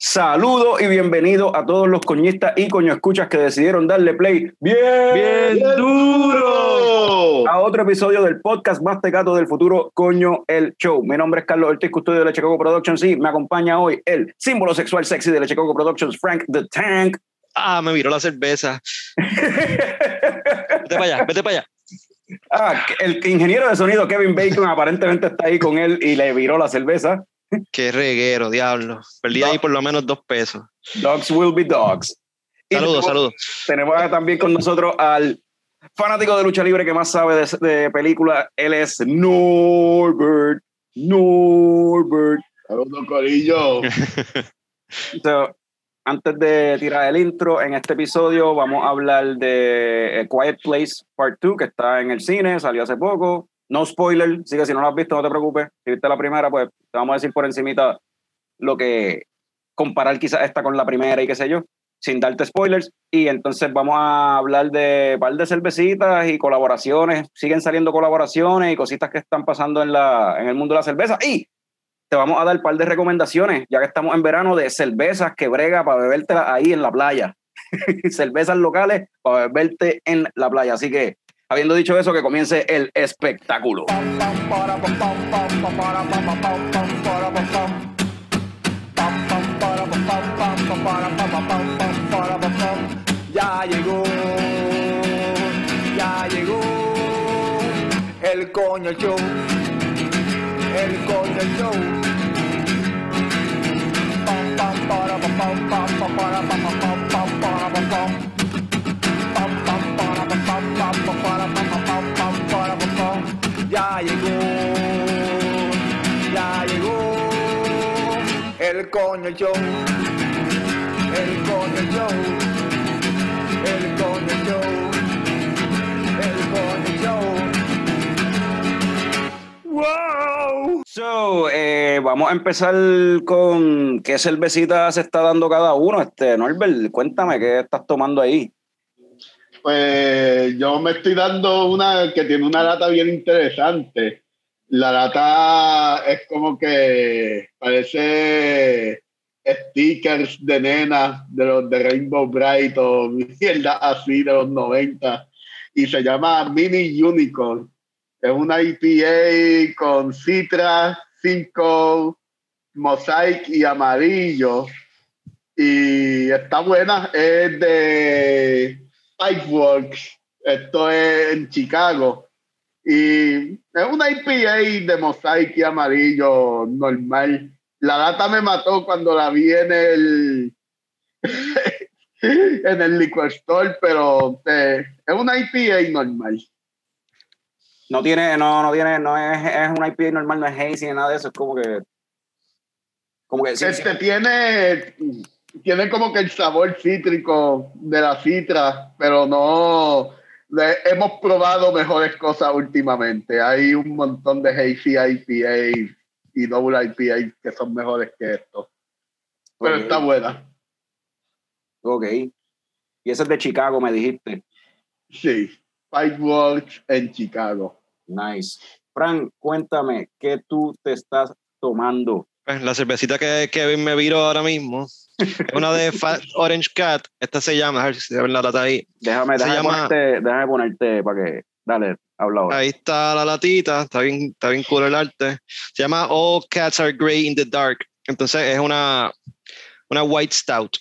Saludos y bienvenido a todos los coñistas y coño escuchas que decidieron darle play bien, bien duro a otro episodio del podcast más tecato del futuro, Coño el Show. Mi nombre es Carlos Ortiz, custodio de Leche Coco Productions y me acompaña hoy el símbolo sexual sexy de Leche Coco Productions, Frank the Tank. Ah, me viró la cerveza. vete para allá, vete para allá. Ah, el ingeniero de sonido Kevin Bacon aparentemente está ahí con él y le viró la cerveza. Qué reguero, diablo. Perdí ahí por lo menos dos pesos. Dogs will be dogs. Saludos, saludos. Tenemos también con nosotros al fanático de lucha libre que más sabe de, de película. Él es Norbert. Norbert. Saludos, Corillo. antes de tirar el intro, en este episodio vamos a hablar de Quiet Place Part 2, que está en el cine, salió hace poco. No spoiler, así que si no lo has visto, no te preocupes. Si viste la primera, pues te vamos a decir por encimita lo que comparar quizás esta con la primera y qué sé yo, sin darte spoilers. Y entonces vamos a hablar de un par de cervecitas y colaboraciones. Siguen saliendo colaboraciones y cositas que están pasando en, la, en el mundo de la cerveza. Y te vamos a dar un par de recomendaciones, ya que estamos en verano, de cervezas que brega para bebértelas ahí en la playa. cervezas locales para beberte en la playa. Así que, habiendo dicho eso, que comience el espectáculo. Ya llegó, ya llegó el coño show el coño show. Pam pam para pam pam pam para pam pam pam para pam. Pam Ya llegó, ya llegó el coño show. El coño show. El coño show. El coño show. ¡Wow! So, eh, vamos a empezar con qué cervecita se está dando cada uno. Este, Norbert, cuéntame qué estás tomando ahí. Pues yo me estoy dando una que tiene una lata bien interesante. La lata es como que parece stickers de nena de los de Rainbow Bright o mierda así de los 90 y se llama Mini Unicorn es una IPA con citra, cinco, mosaic y amarillo. Y está buena, es de Pipeworks. Esto es en Chicago. Y es una IPA de mosaic y amarillo normal. La data me mató cuando la vi en el en el liquor store, pero eh, es una IPA normal. No tiene, no, no tiene, no es, es una IPA normal, no es hazy ni nada de eso, es como que. Como que. Sí, este tiene. Tiene como que el sabor cítrico de la citra, pero no. hemos probado mejores cosas últimamente. Hay un montón de hazy IPA y double IPA que son mejores que esto. Pero está buena. Ok. Y ese es de Chicago, me dijiste. Sí. Pipeworks en Chicago. Nice. Frank, cuéntame, ¿qué tú te estás tomando? Pues, La cervecita que Kevin me viró ahora mismo una de Fat Orange Cat. Esta se llama, a ver si se ve la lata ahí. Déjame, Se déjame, llama- ponerte, déjame ponerte para que. Dale, habla ahora. Ahí está la latita, está bien, está bien cool el arte. Se llama All Cats Are Grey in the Dark. Entonces es una, una white stout.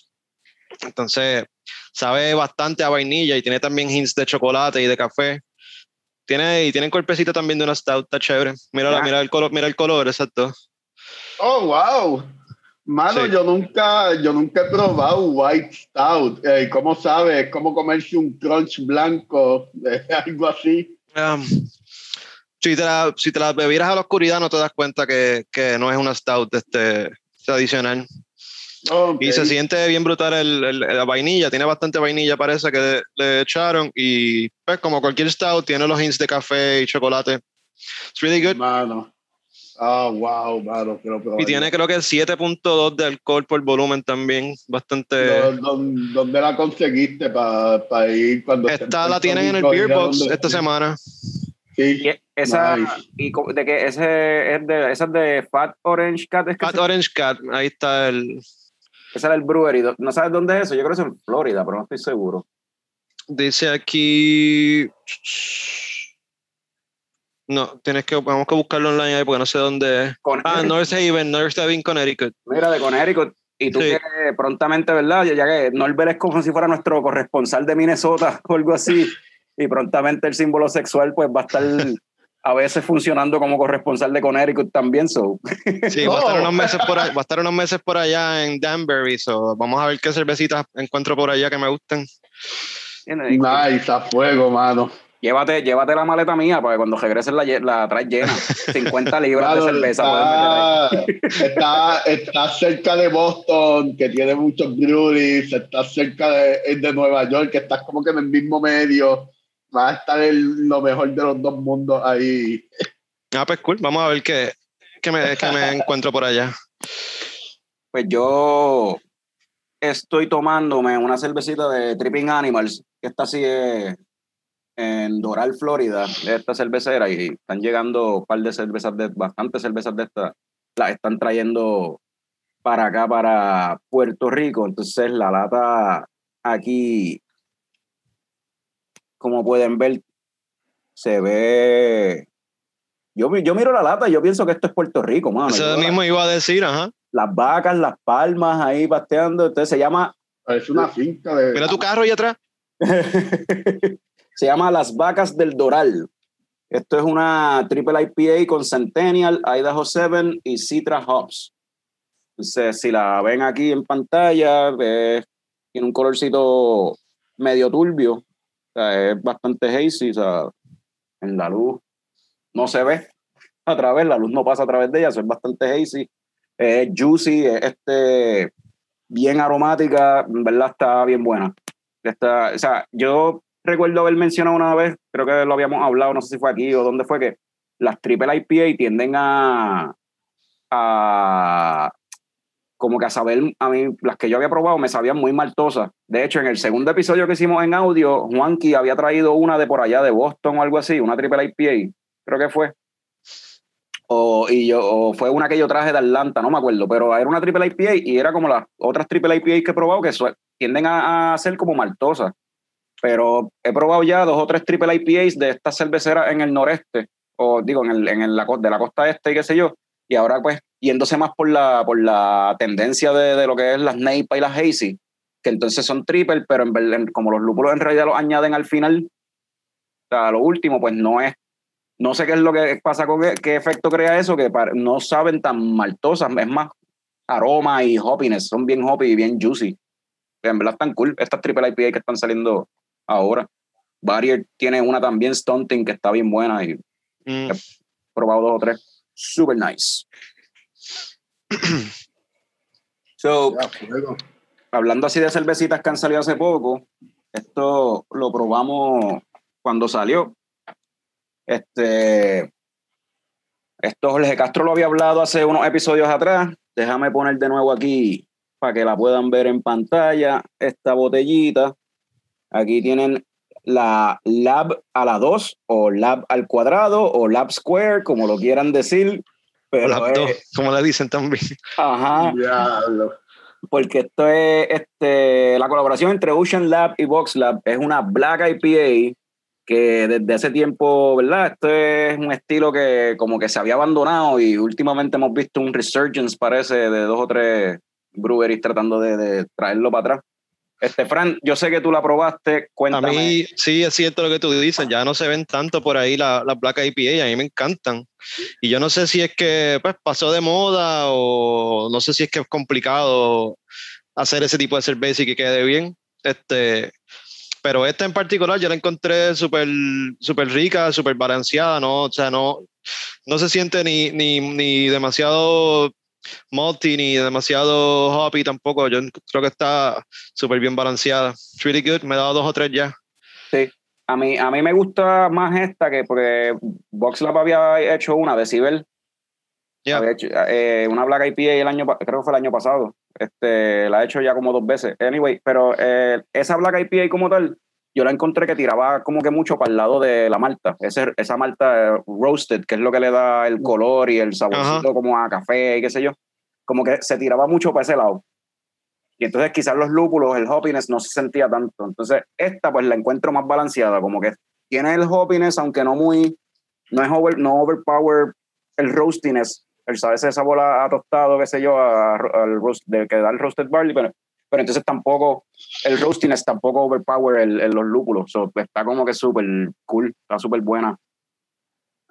Entonces sabe bastante a vainilla y tiene también hints de chocolate y de café. Tiene, y tiene cuerpecito también de una stout, está chévere. Mira, la- Ya. mira el color, mira el color, exacto. Oh, wow. Mano, Sí. yo nunca, yo nunca he probado White Stout. Eh, ¿Cómo sabes? Es como comerse un crunch blanco, eh, algo así. Um, si, te la, si te la bebieras a la oscuridad no te das cuenta que, que no es una stout este, tradicional. Ok. Y se siente bien brutal el, el- la vainilla, tiene bastante vainilla parece que le, le echaron y pues como cualquier stout tiene los hints de café y chocolate. It's really good. Mano. Ah, wow, mano, quiero probar. Y tiene creo que 7.2 de alcohol por volumen también, bastante... ¿Dó- ¿Dónde, dónde la conseguiste para ir cuando... esté Esta la tienen en el Beer Box esta semana. Sí. Y esa, Nice. y de que ese es de, esa es de Fat Orange Cat, es que Fat se- Orange Cat, ahí está el... Ese era el brewery. ¿No sabes dónde es eso? Yo creo que es en Florida, pero no estoy seguro. Dice aquí. No, tienes que, vamos que buscarlo online ahí porque no sé dónde es. Ah, North Haven, North Haven, Connecticut. Mira, de Connecticut. Y tú Sí. que prontamente, ¿verdad? Ya que Norbert es como si fuera nuestro corresponsal de Minnesota o algo así. Y prontamente el símbolo sexual pues va a estar a veces funcionando como corresponsal de Connecticut también. So. Sí, va a estar unos meses por allá, va a estar unos meses por allá en Danbury, so vamos a ver qué cervecitas encuentro por allá que me gusten. Nice, a fuego, mano. Llévate, llévate la maleta mía para que cuando regreses la, traes llena. 50 libras de cerveza. puedes meter ahí. está, está, está cerca de Boston, que tiene muchos breweries, está cerca de, de Nueva York, que estás como que en el mismo medio. Va a estar el- lo mejor de los dos mundos ahí. Ah, pues cool, vamos a ver qué, qué, me, qué me encuentro por allá. Pues yo estoy tomándome una cervecita de Tripping Animals, que está así eh, en Doral, Florida, de esta cervecera, y están llegando un par de cervezas, de, bastantes cervezas de estas, las están trayendo para acá, para Puerto Rico. Entonces la lata aquí, como pueden ver, se ve... Yo, yo miro la lata y yo pienso que esto es Puerto Rico, mano. Eso Yo- mismo iba a decir, ajá. las vacas, las palmas ahí pasteando. Entonces se llama, Es una finca de. Mira tu carro ahí atrás. se llama Las Vacas del Doral. Esto es una triple IPA con Centennial, Idaho 7 y Citra Hops. Entonces, si la ven aquí en pantalla, eh, tiene un colorcito medio turbio. Es bastante hazy. En la luz no se ve a través, la luz no pasa a través de ella, es bastante hazy. Es juicy, es este, bien aromática, en verdad está bien buena. Está, o sea, yo recuerdo haber mencionado una vez, creo que lo habíamos hablado, no sé si fue aquí o dónde fue, que las triple IPA tienden a, a como que a saber, a mí, las que yo había probado me sabían muy maltosas. De hecho, en el segundo episodio que hicimos en audio, Juanqui había traído una de por allá de Boston o algo así, una triple IPA, creo que fue. O, y yo, fue una que yo traje de Atlanta, no me acuerdo, pero era una triple IPA y era como las otras triple IPA que he probado que tienden a, a ser como maltosas. Pero he probado ya dos o tres triple IPAs de estas cerveceras en el noreste, o digo, en, el, en el- la, de la costa este y qué sé yo, y ahora pues yéndose más por la, por la tendencia de, de lo que es las Neipa y las Hazy, que entonces son triple, pero en, en- como los lúpulos en realidad los añaden al final, sea, lo último pues no es no sé qué es lo que pasa con qué, qué efecto crea eso, que para- no saben tan maltosas, es más aroma y hoppiness, son bien hoppy y bien juicy. En verdad están cool. Estas triple IPA que están saliendo ahora. Barrier tiene una también, Stunting, que está bien buena y he Mm, probado dos o tres. Super nice. so, fuego. hablando así de cervecitas que han salido hace poco, esto lo probamos cuando salió. Este, esto Jorge Castro lo había hablado hace unos episodios atrás. Déjame poner de nuevo aquí para que la puedan ver en pantalla. Esta botellita. Aquí tienen la Lab a la 2 o Lab al cuadrado o Lab Square, como lo quieran decir. Pero es- dos, como le dicen también. ajá, Diablo. porque esto es este, la colaboración entre Ocean Lab y Vox Lab. Es una Black IPA que desde hace tiempo, ¿verdad? Esto es un estilo que como que se había abandonado y últimamente hemos visto un resurgence, parece, de dos o tres breweries tratando de, de traerlo para atrás. Este, Fran, yo sé que tú la probaste, A cuéntame. mí sí es cierto lo que tú dices, ya no se ven tanto por ahí las la Black IPA, a mí me encantan. Y yo no sé si es que pues, pasó de moda o no sé si es que es complicado hacer ese tipo de cerveza y que quede bien. Este, pero esta en particular yo la encontré súper súper rica, súper balanceada, ¿no? O sea, no, no se siente ni, ni, ni demasiado malty ni demasiado hoppy tampoco. Yo creo que está súper bien balanceada. It's really good. Me he dado dos o tres ya. A mí, a mí me gusta más esta que porque Vox Lab había hecho una de Cibel. Ya. Había hecho, eh, una Black IPA el año, creo que fue el año pasado. Este, la he hecho ya como dos veces. Anyway, pero eh, esa Black IPA como tal, yo la encontré que tiraba como que mucho para el lado de la malta. Ese, esa malta eh, roasted, que es lo que le da el color y el saborcito como a café y qué sé yo. Como que se tiraba mucho para ese lado. Y entonces quizás los lúpulos, el hoppiness no se sentía tanto. Entonces esta pues la encuentro más balanceada, como que tiene el hoppiness, aunque no muy, no es over, no overpower el roastiness, el sabe ese sabor a, a tostado, qué sé yo, al roast, de que da el roasted barley, pero, pero entonces tampoco, el roastiness tampoco overpower el, el- los lúpulos. So, pues, está como que súper cool, está súper buena.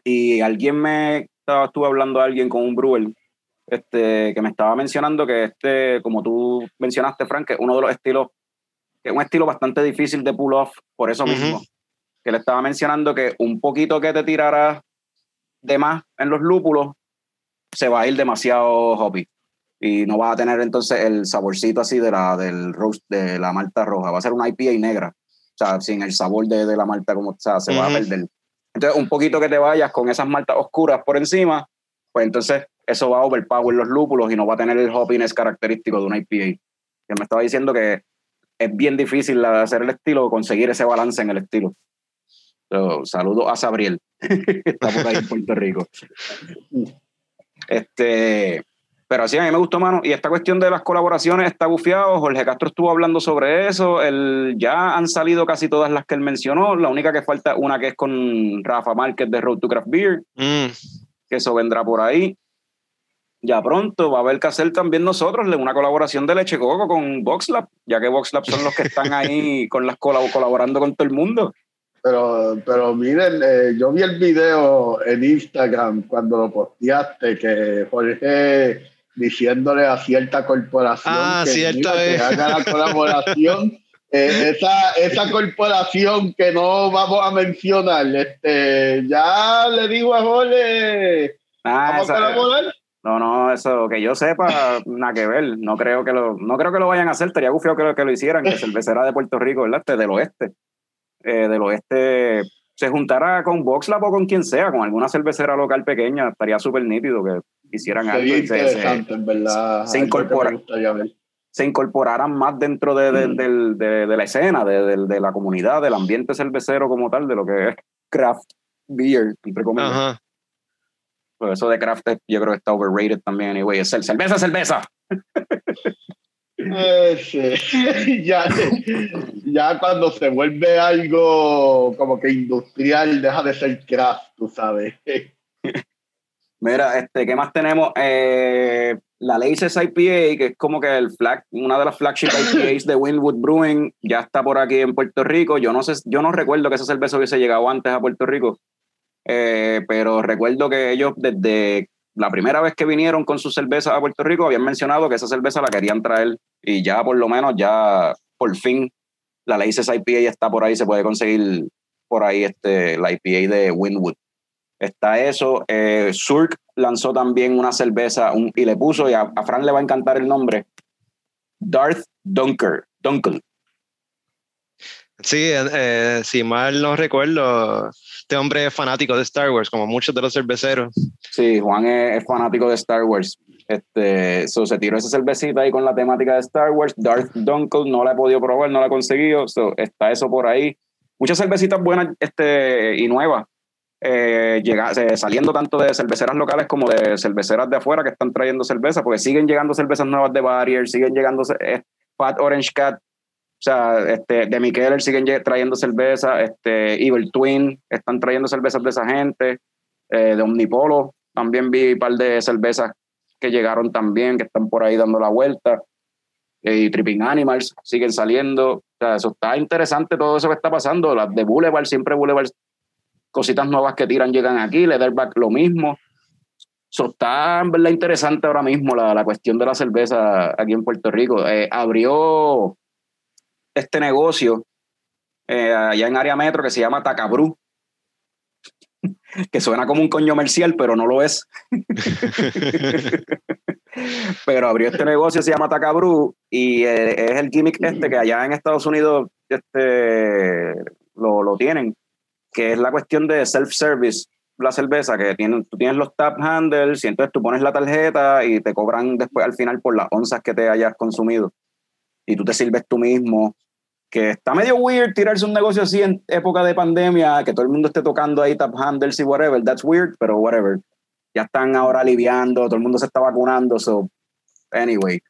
Y alguien me estaba, estuve hablando a alguien con un brewer este, que me estaba mencionando que este, como tú mencionaste, Frank, que es uno de los estilos, que es un estilo bastante difícil de pull off, por eso mismo. Que le estaba mencionando que un poquito que te tirara de más en los lúpulos, se va a ir demasiado hoppy. Y no va a tener entonces el saborcito así de la, del roast, de la malta roja. Va a ser una IPA negra. O sea, sin el sabor de, de la malta, como, o sea, se va a perder. Entonces, un poquito que te vayas con esas maltas oscuras por encima, pues entonces eso va a overpower los lúpulos y no va a tener el hoppiness característico de una IPA. Que me estaba diciendo que es bien difícil hacer el estilo, conseguir ese balance en el estilo. So, saludo a Sabriel, está por ahí en Puerto Rico. Este, pero así a mí me gustó, mano. Y esta cuestión de las colaboraciones está bufiado. Jorge Castro estuvo hablando sobre eso. Él, ya han salido casi todas las que él mencionó. La única que falta, una que es con Rafa Márquez de Road to Craft Beer, Mm, que eso vendrá por ahí. Ya pronto va a haber que hacer también nosotros una colaboración de Leche Coco con VoxLab, ya que VoxLab son los que están ahí con las colab- colaborando con todo el mundo. Pero, pero miren, eh, yo vi el video en Instagram cuando lo posteaste, que Jorge diciéndole a cierta corporación Ah, que, cierto, mira, que eh. haga la colaboración. Eh, esa, esa corporación que no vamos a mencionar, este, ya le digo a Jorge, Ah, ¿vamos a esa- colaborar? no, no, eso que yo sepa, nada que ver. No creo que lo, no creo que lo vayan a hacer. Estaría gufio que lo, que lo hicieran, que cervecera de Puerto Rico, ¿verdad? Este, del oeste. Eh, del oeste se juntará con VoxLab o con quien sea, con alguna cervecera local pequeña. Estaría súper nítido que hicieran algo. Sería y se- se- interesante, en verdad. se algo incorpora. se incorporaran más dentro de, de- Mm. del- de- de la escena, de, de- de la comunidad, del ambiente cervecero como tal, de lo que es craft beer, entre comillas. ajá. Pero eso de craft yo creo que está overrated también, anyway. Es el cerveza, cerveza. Sí. ya, ya cuando se vuelve algo como que industrial, deja de ser craft, tú sabes. Mira, este, ¿qué más tenemos? Eh, la Laces IPA, que es como que el flag, una de las flagship IPAs de Winwood Brewing, ya está por aquí en Puerto Rico. Yo no sé, yo no recuerdo que esa cerveza hubiese llegado antes a Puerto Rico, eh, pero recuerdo que ellos desde la primera vez que vinieron con sus cervezas a Puerto Rico habían mencionado que esa cerveza la querían traer y ya por lo menos ya por fin la Laces IPA está por ahí, se puede conseguir por ahí este, la IPA de Winwood. Está eso. Eh, Surk lanzó también una cerveza y le puso, y a, a Fran le va a encantar el nombre, Darth Dunker. Dunkel. Sí, eh, eh, si mal no recuerdo, este hombre es fanático de Star Wars, como muchos de los cerveceros. Sí, Juan es, es fanático de Star Wars. Este, so, se tiró esa cervecita ahí con la temática de Star Wars. Darth Dunkel no la he podido probar, no la he conseguido. So, está eso por ahí. Muchas cervecitas buenas este, y nuevas. eh, llega- eh, saliendo tanto de cerveceras locales como de cerveceras de afuera que están trayendo cerveza, porque siguen llegando cervezas nuevas de Barrier, siguen llegando eh, Fat Orange Cat, o sea, este, de Mikeller siguen trayendo cerveza, este, Evil Twin están trayendo cervezas de esa gente, eh, de Omnipolo. También vi un par de cervezas que llegaron también, que están por ahí dando la vuelta, eh, y Tripping Animals siguen saliendo, o sea, eso está interesante todo eso que está pasando, las de Boulevard, siempre Boulevard, cositas nuevas que tiran llegan aquí, Leatherback lo mismo, eso está en verdad interesante ahora mismo la, la cuestión de la cerveza aquí en Puerto Rico. Eh, abrió este negocio eh, allá en área metro que se llama Tacabru, que suena como un coño comercial, pero no lo es. pero abrió este negocio, se llama Tacabru, y eh, es el gimmick este que allá en Estados Unidos este, lo, lo tienen, que es la cuestión de self-service la cerveza, que tienen, tú tienes los tap handles y entonces tú pones la tarjeta y te cobran después al final por las onzas que te hayas consumido. Y tú te sirves tú mismo. Que está medio weird tirarse un negocio así en época de pandemia, que todo el mundo esté tocando ahí tap handles y whatever. That's weird, pero whatever. Ya están ahora aliviando, todo el mundo se está vacunando, so anyway.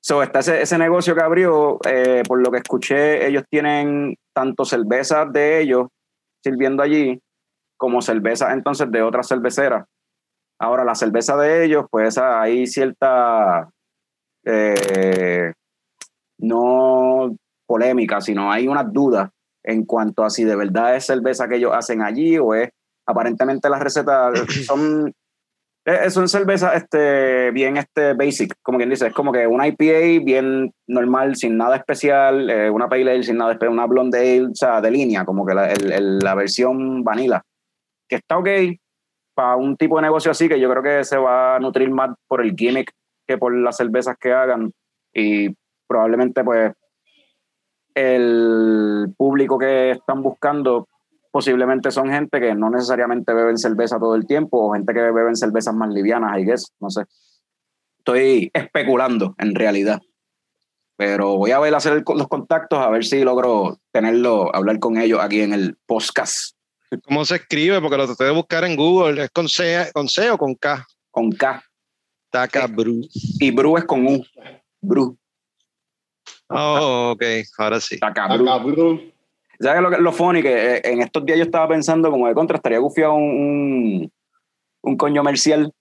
So, está ese, ese negocio que abrió, eh, por lo que escuché, ellos tienen tanto cervezas de ellos sirviendo allí, como cervezas entonces de otras cerveceras. Ahora, la cerveza de ellos, pues hay cierta, eh, no polémica, sino hay unas dudas en cuanto a si de verdad es cerveza que ellos hacen allí o es, aparentemente las recetas son eh, son cervezas este, bien este, basic, como quien dice, es como que una IPA bien normal, sin nada especial, eh, una pale ale sin nada especial, una blonde ale, o sea, de línea, como que la, el- el- la versión vanilla, que está ok para un tipo de negocio así, que yo creo que se va a nutrir más por el gimmick que por las cervezas que hagan y probablemente pues el público que están buscando posiblemente son gente que no necesariamente beben cerveza todo el tiempo o gente que beben cervezas más livianas, I guess, no sé. Estoy especulando en realidad. Pero voy a ver hacer los contactos a ver si logro tenerlo, hablar con ellos aquí en el podcast ¿Cómo se escribe? Porque lo traté de buscar en Google. ¿Es con C, con C o con K? con K Taca Brew. y Bru es con U. Bru, Oh, ok. Ahora sí. Bru. cabrón. ¿Sabes lo, que- lo funny? Que eh, en estos días yo estaba pensando como de contra, estaría gufiado un, un, un coño comercial,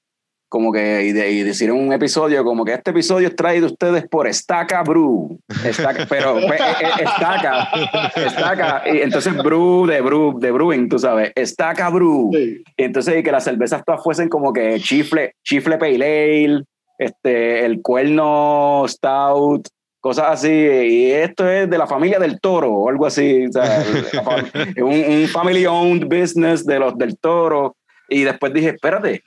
como que, y, de- y decir en un episodio, como que este episodio es traído ustedes por Estaca Brew. Estaca, pero pues, eh, eh, Estaca, Estaca, y entonces Brew de Brew, de Brewing, tú sabes, Estaca Brew. Sí. Y entonces y que las cervezas todas fuesen como que chifle, chifle pale ale, este, el cuerno stout, cosas así. Y esto es de la familia del toro o algo así. O sea, un, un family owned business de los del toro. Y después dije, espérate,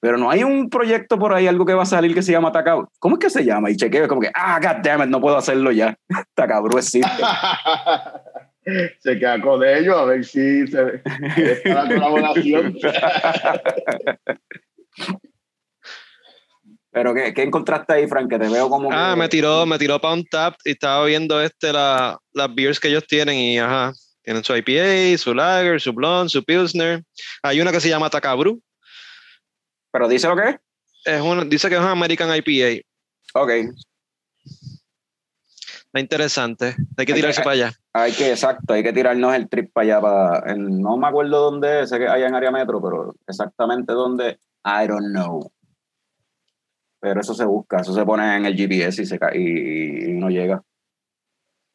pero no hay un proyecto por ahí, algo que va a salir que se llama Tacabro. ¿Cómo es que se llama? Y chequeo, como que, ah, god damn it, no puedo hacerlo ya. Tacabro existe. se queda con ellos a ver si se está la colaboración. Pero ¿qué, ¿qué encontraste ahí, Frank? Que te veo como. Ah, que- me tiró, me tiró para un tap y estaba viendo este, la, las beers que ellos tienen y ajá. Tienen su IPA, su lager, su blonde, su pilsner. Hay una que se llama Taca Brew. Pero dice lo que es. Es una, dice que es una American IPA. Ok. Está interesante. Hay que tirarse para allá. Hay que, exacto, hay que tirarnos el trip para allá. Para, en- no me acuerdo dónde, sé que hay en área metro, pero exactamente dónde, I don't know. Pero eso se busca, eso se pone en el GPS y, se y, y no llega.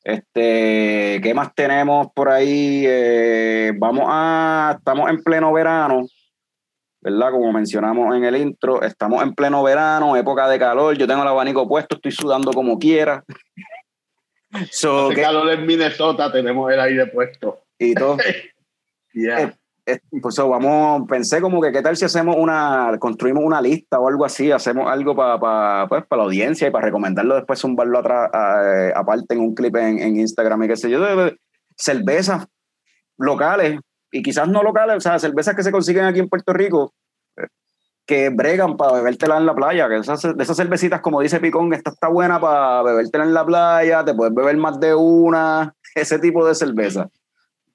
Este, ¿qué más tenemos por ahí? Eh, vamos a, estamos en pleno verano, ¿verdad? Como mencionamos en el intro, estamos en pleno verano, época de calor, yo tengo el abanico puesto, estoy sudando como quiera. So, Hace ¿qué- calor en Minnesota, tenemos el aire puesto. y todo. Yeah. Eh, Pues vamos, pensé como que qué tal si hacemos una, construimos una lista o algo así, hacemos algo para pues, para la audiencia y para recomendarlo después zumbarlo atrás, eh, aparte en un clip en, en Instagram y qué sé yo, cervezas locales y quizás no locales, o sea, cervezas que se consiguen aquí en Puerto Rico eh, que bregan para bebértela en la playa, que esas, esas cervecitas, como dice Picón, esta está buena para bebértela en la playa, te puedes beber más de una, ese tipo de cerveza.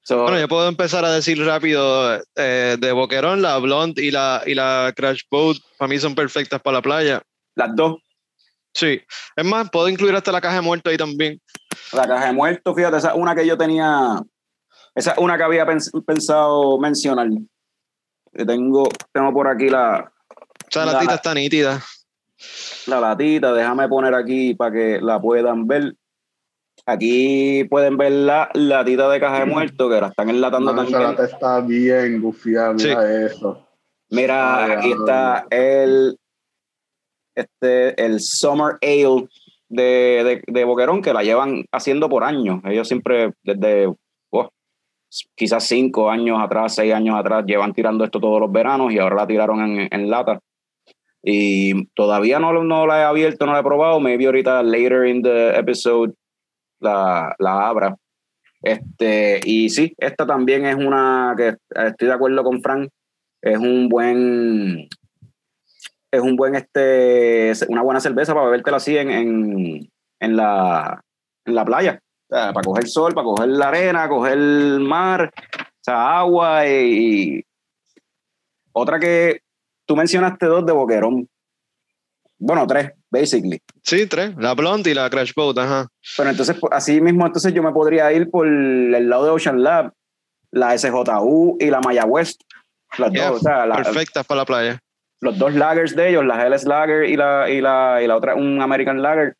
So, Bueno, yo puedo empezar a decir rápido eh, de Boquerón, la Blonde y la, y la Crash Boat, para mí son perfectas para la playa. las dos. Sí. Es más, puedo incluir hasta la caja de muerto ahí también. La caja de muertos, fíjate, esa es una que yo tenía, esa es una que había pens- pensado mencionar. Que tengo, tengo por aquí la, O sea, la La- tita está nítida. la latita, déjame poner aquí para que la puedan ver. Aquí pueden ver la latita de caja de muertos que la están enlatando No, esa también. lata está bien gufiada, mira eso. Mira, Ay, aquí está el, este, el Summer Ale de, de, de Boquerón, que la llevan haciendo por años. Ellos siempre, desde oh, quizás cinco años atrás, seis años atrás, llevan tirando esto todos los veranos y ahora la tiraron en, en lata. Y todavía no, no la he abierto, no la he probado. Maybe ahorita, later in the episode, la, la abra. Este, y sí, esta también es una que estoy de acuerdo con Frank. Es un buen es un buen este una buena cerveza para bebértela así en, en, en la en la playa. Para coger sol para coger la arena coger el mar agua y otra que tú mencionaste dos de boquerón. Bueno tres basically. Sí, tres. La Blonde y la Crash Boat, ajá. Pero entonces, pues, así mismo, entonces yo me podría ir por el lado de Ocean Lab, la SJU y la Maya West. Las Yeah, dos, o sea, la- Perfectas para la playa. los dos lagers de ellos, la LS Lager y la, y la, y la otra, un American Lager.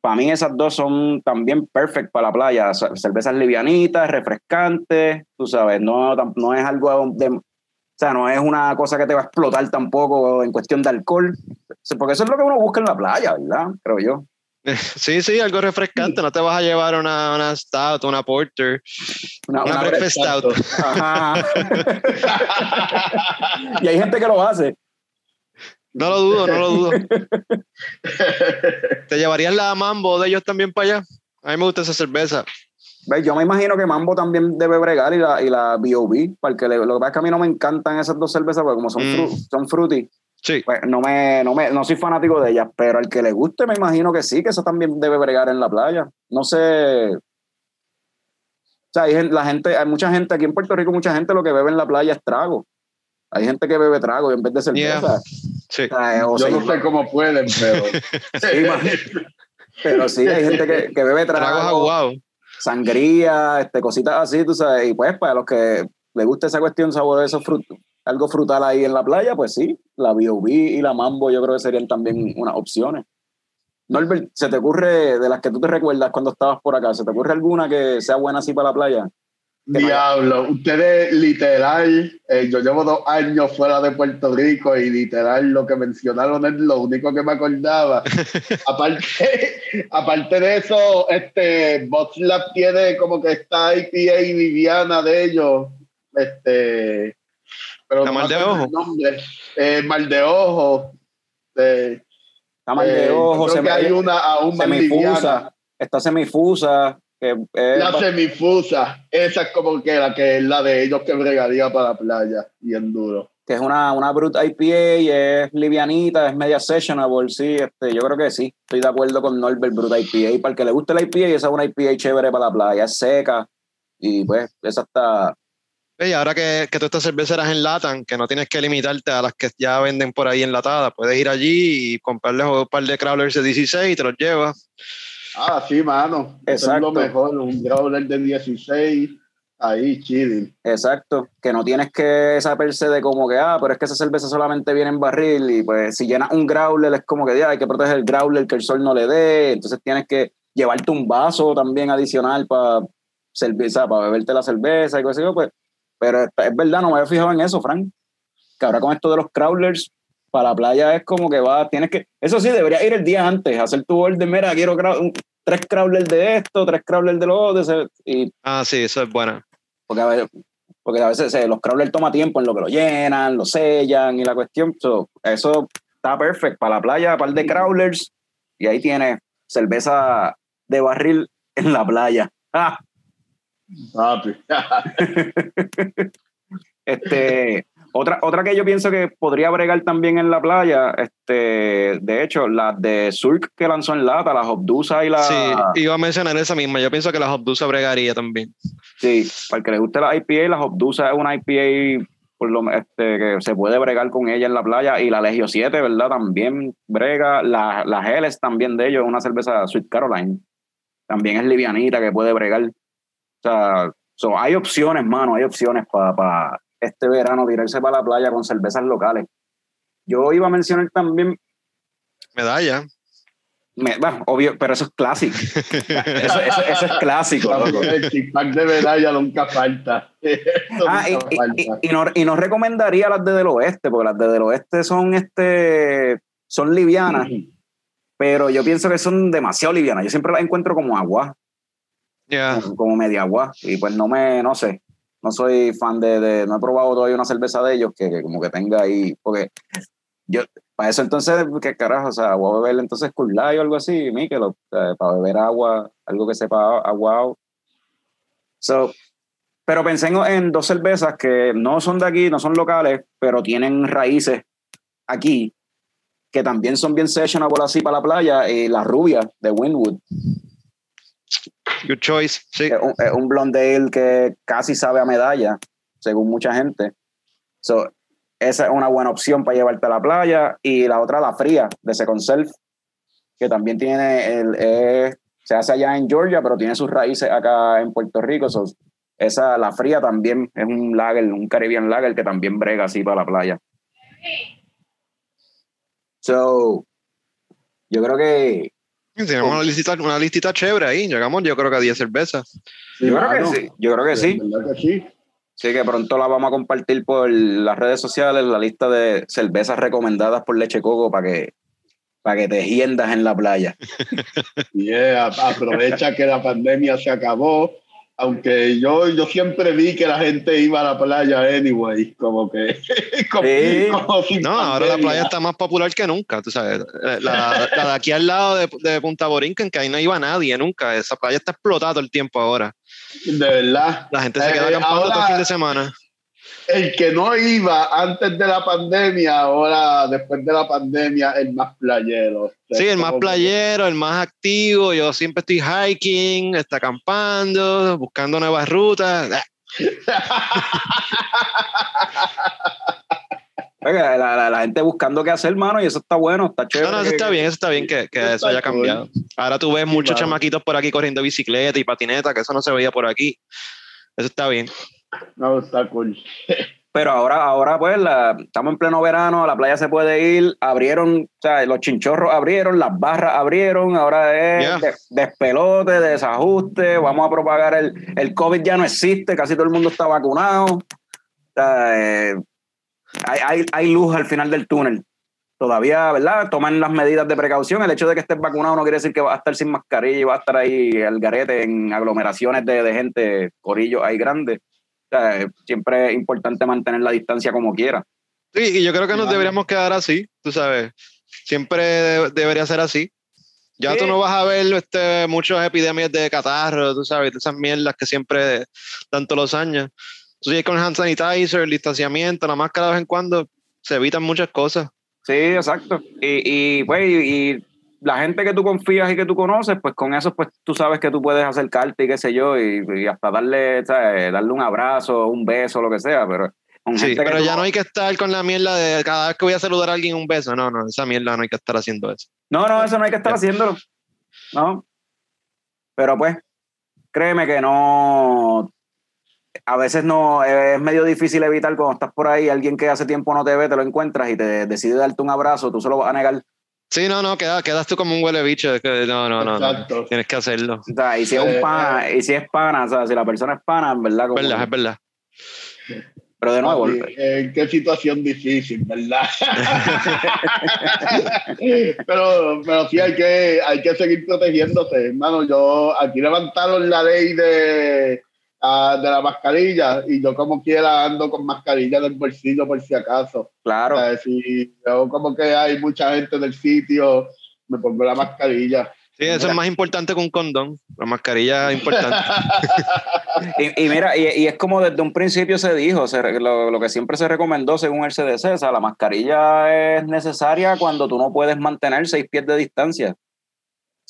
Para mí esas dos son también perfect para la playa. Cervezas livianitas, refrescantes, tú sabes, no, no es algo de... O sea, no es una cosa que te va a explotar tampoco en cuestión de alcohol. Porque eso es lo que uno busca en la playa, ¿verdad? Creo yo. Sí, sí, algo refrescante. No te vas a llevar una, una Stout, una Porter, Una, una una- Breakfast Stout. Ajá. y hay gente que lo hace. No lo dudo, no lo dudo. ¿Te llevarías la Mambo de ellos también para allá? A mí me gusta esa cerveza. ¿Ves? Yo me imagino que Mambo también debe bregar y la, y la B.O.B. Porque le- lo que pasa es que a mí no me encantan esas dos cervezas porque como son, Mm. fru- son fruity, Sí. pues no, me, no, me, no soy fanático de ellas. Pero al que le guste me imagino que sí, que eso también debe bregar en la playa. No sé... O sea, hay la gente, hay mucha gente, aquí en Puerto Rico mucha gente lo que bebe en la playa es trago. Hay gente que bebe trago en vez de cerveza. Yeah. Sí. O sea, o Yo no sé cómo pueden, pero. Sí. Pero sí, hay gente que, que bebe trago, Tragos aguados. Sangría, este, cositas así, tú sabes. Y pues, para los que les gusta esa cuestión, sabor de esos frut algo frutal ahí en la playa, pues sí, la B.O.B. y la Mambo yo creo que serían también unas opciones. Norbert, ¿se te ocurre, de las que tú te recuerdas cuando estabas por acá, ¿se te ocurre alguna que sea buena así para la playa? Diablo, ustedes literal, eh, yo llevo dos años fuera de Puerto Rico y literal lo que mencionaron es lo único que me acordaba. aparte, aparte de eso, este Box Lab tiene como que esta IPA Viviana de ellos, este, pero no Mal de acuerdo Ojo. nombre. Eh, mal de ojo. eh, Está mal de eh, ojo, creo se que hay una aún más liviana. semifusa, está semifusa, que es La semifusa, esa es como que la que es la de ellos que bregaría para la playa, bien duro. que es una, una Brut IPA y es livianita, es media sessionable, sí, este, yo creo que sí, estoy de acuerdo con Norbert Brut IPA, para el que le guste la IPA, esa es una IPA chévere para la playa, es seca, y pues esa está, Y ahora que, que tú estas cerveceras enlatan, que no tienes que limitarte a las que ya venden por ahí enlatadas, puedes ir allí y comprarles un par de crawlers de 16 y te los llevas. Ah, sí, mano. Eso es Exacto. lo mejor, un growler de 16, ahí, chilling. exacto, que no tienes que saberse de como que, ah, pero es que esa cerveza solamente viene en barril, y pues si llenas un growler es como que, ya, hay que proteger el growler que el sol no le dé, entonces tienes que llevarte un vaso también adicional para cerveza, para beberte la cerveza y cosas así, pues, pero es, es verdad, no me había fijado en eso, Frank, que ahora con esto de los crawlers, para la playa es como que va, tienes que, eso sí, debería ir el día antes, hacer tu orden, mira, quiero un- tres crawlers de esto, tres crawlers de lo otro, ese- y Ah, sí, eso es buena. porque a veces, porque a veces eh, los crawlers toma tiempo en lo que lo llenan, lo sellan y la cuestión. so, eso está perfecto para la playa, par de crawlers y ahí tiene cerveza de barril en la playa. Ah, este, otra, otra que yo pienso que podría bregar también en la playa, este, de hecho, las de Surk que lanzó en lata, las Obdusa y la. Sí, iba a mencionar esa misma. Yo pienso que la Hopdusa bregaría también. Sí, para el que le guste la IPA, la Obdusa es una IPA por lo, este, que se puede bregar con ella en la playa y la Legio 7, ¿verdad? También brega. La, la Helles también de ellos, una cerveza Sweet Caroline. También es livianita que puede bregar. O sea, so, hay opciones, mano, hay opciones para este verano tirarse para la playa con cervezas locales. Yo iba a mencionar también Medalla. me- bueno, obvio, pero eso es clásico. Eso, eso- eso es clásico. loco. El chip-pack de medalla nunca falta. Ah, y, nunca y- falta. y- y no, y no recomendaría las de del oeste, porque las de del oeste son este son livianas, pero yo pienso que son demasiado livianas. Yo siempre las encuentro como agua, Ya. como, como media agua, y pues no me, no sé, no soy fan de, de- no he probado todavía una cerveza de ellos que, que como que tenga ahí, porque yo, para eso entonces, ¿qué carajo? O sea, voy a beber entonces Cool o algo así, Mikel, para beber agua, algo que sepa agua. So, pero pensé en, dos cervezas que no son de aquí, no son locales, pero tienen raíces aquí, que también son bien sessionable así para la playa, y la rubia de Winwood, Good choice. Sí. es un, es un blonde que casi sabe a medalla, según mucha gente. So, esa es una buena opción para llevarte a la playa. Y la otra, la fría, de Second Self, que también tiene el, eh, se hace allá en Georgia, pero tiene sus raíces acá en Puerto Rico. So, esa, la fría también es un lager, un Caribbean lager que también brega así para la playa. So, yo creo que, Tenemos una listita, una listita chévere ahí. Llegamos, yo creo que a 10 cervezas. yo creo que sí, yo creo que sí. ¿Verdad que sí? Sí, que pronto la vamos a compartir por las redes sociales, la lista de cervezas recomendadas por Leche Coco para que, para que te hiendas en la playa. Yeah, aprovecha que la pandemia se acabó. Aunque yo, yo siempre vi que la gente iba a la playa anyway, como que. como, Sí. como sin No, ahora la playa está más popular que nunca, tú sabes. Eh, La, la de aquí al lado de, de Punta Borinquen, que ahí no iba nadie nunca. Esa playa está explotada todo el tiempo ahora. De verdad. La gente se Eh, queda acampando todo el ahora- fin de semana. El que no iba antes de la pandemia, ahora después de la pandemia, el más playero. Sí, el más playero, el más activo. Yo siempre estoy hiking, está acampando, buscando nuevas rutas. Ah, Oiga, la, la- la gente buscando qué hacer, mano, y eso está bueno, está chévere. No, no, eso está bien, eso está bien que, que Eso eso haya cool. cambiado. Ahora tú ves muchos chamaquitos por aquí corriendo bicicleta y patineta, que eso no se veía por aquí. Eso está bien. No, está cool. Pero ahora, ahora pues, la- estamos en pleno verano, la playa se puede ir, abrieron, o sea, los chinchorros abrieron, las barras abrieron, ahora es Yeah. de- despelote, desajuste, vamos a propagar el, el COVID ya no existe, casi todo el mundo está vacunado. O sea, eh, hay, hay, hay luz al final del túnel. Todavía, ¿verdad? Toman las medidas de precaución. El hecho de que estés vacunado no quiere decir que vas a estar sin mascarilla y vas a estar ahí al garete en aglomeraciones de, de gente, corillos ahí grandes. Sea, siempre es importante mantener la distancia como quiera. Sí, y yo creo que nos deberíamos quedar así, tú sabes. Siempre de- debería ser así. Ya Sí. tú no vas a ver este, muchas epidemias de catarro, tú sabes, esas mierdas que siempre dan todos los años. Tú sigues con el hand sanitizer, el distanciamiento, la máscara de vez en cuando, se evitan muchas cosas. Sí, exacto. Y, y, pues, y, y la gente que tú confías y que tú conoces, pues con eso, pues tú sabes que tú puedes acercarte y qué sé yo, y, y hasta darle, ¿sabes? darle un abrazo, un beso, lo que sea, pero con Sí, gente que pero tú ya no hay que estar con la mierda de cada vez que voy a saludar a alguien un beso. No, no, esa mierda no hay que estar haciendo eso. No, no, eso no hay que estar haciéndolo. No. Pero pues, créeme que no. A veces no, es medio difícil evitar cuando estás por ahí, alguien que hace tiempo no te ve, te lo encuentras y te decide darte un abrazo, tú se lo vas a negar. Sí, no, no, queda, quedas tú como un huele bicho. que No, no, no, no. Exacto. Tienes que hacerlo. O sea, y si es un Eh, pana, y si es pana, o sea, si la persona es pana, en verdad. Es como- verdad, es verdad. Pero de nuevo, Papi, eh, qué situación difícil, ¿verdad? pero, pero sí hay que, hay que seguir protegiéndose, hermano. Yo aquí levantaron la ley de, ah, de la mascarilla y yo como quiera ando con mascarilla en el bolsillo por si acaso. claro. O sea, si veo como que hay mucha gente en el sitio, me pongo la mascarilla. Sí, eso Mira. es más importante que un condón. La mascarilla es importante. Y, y mira, y, y es como desde un principio se dijo, se lo, lo que siempre se recomendó según el CDC, o sea, la mascarilla es necesaria cuando tú no puedes mantener seis pies de distancia.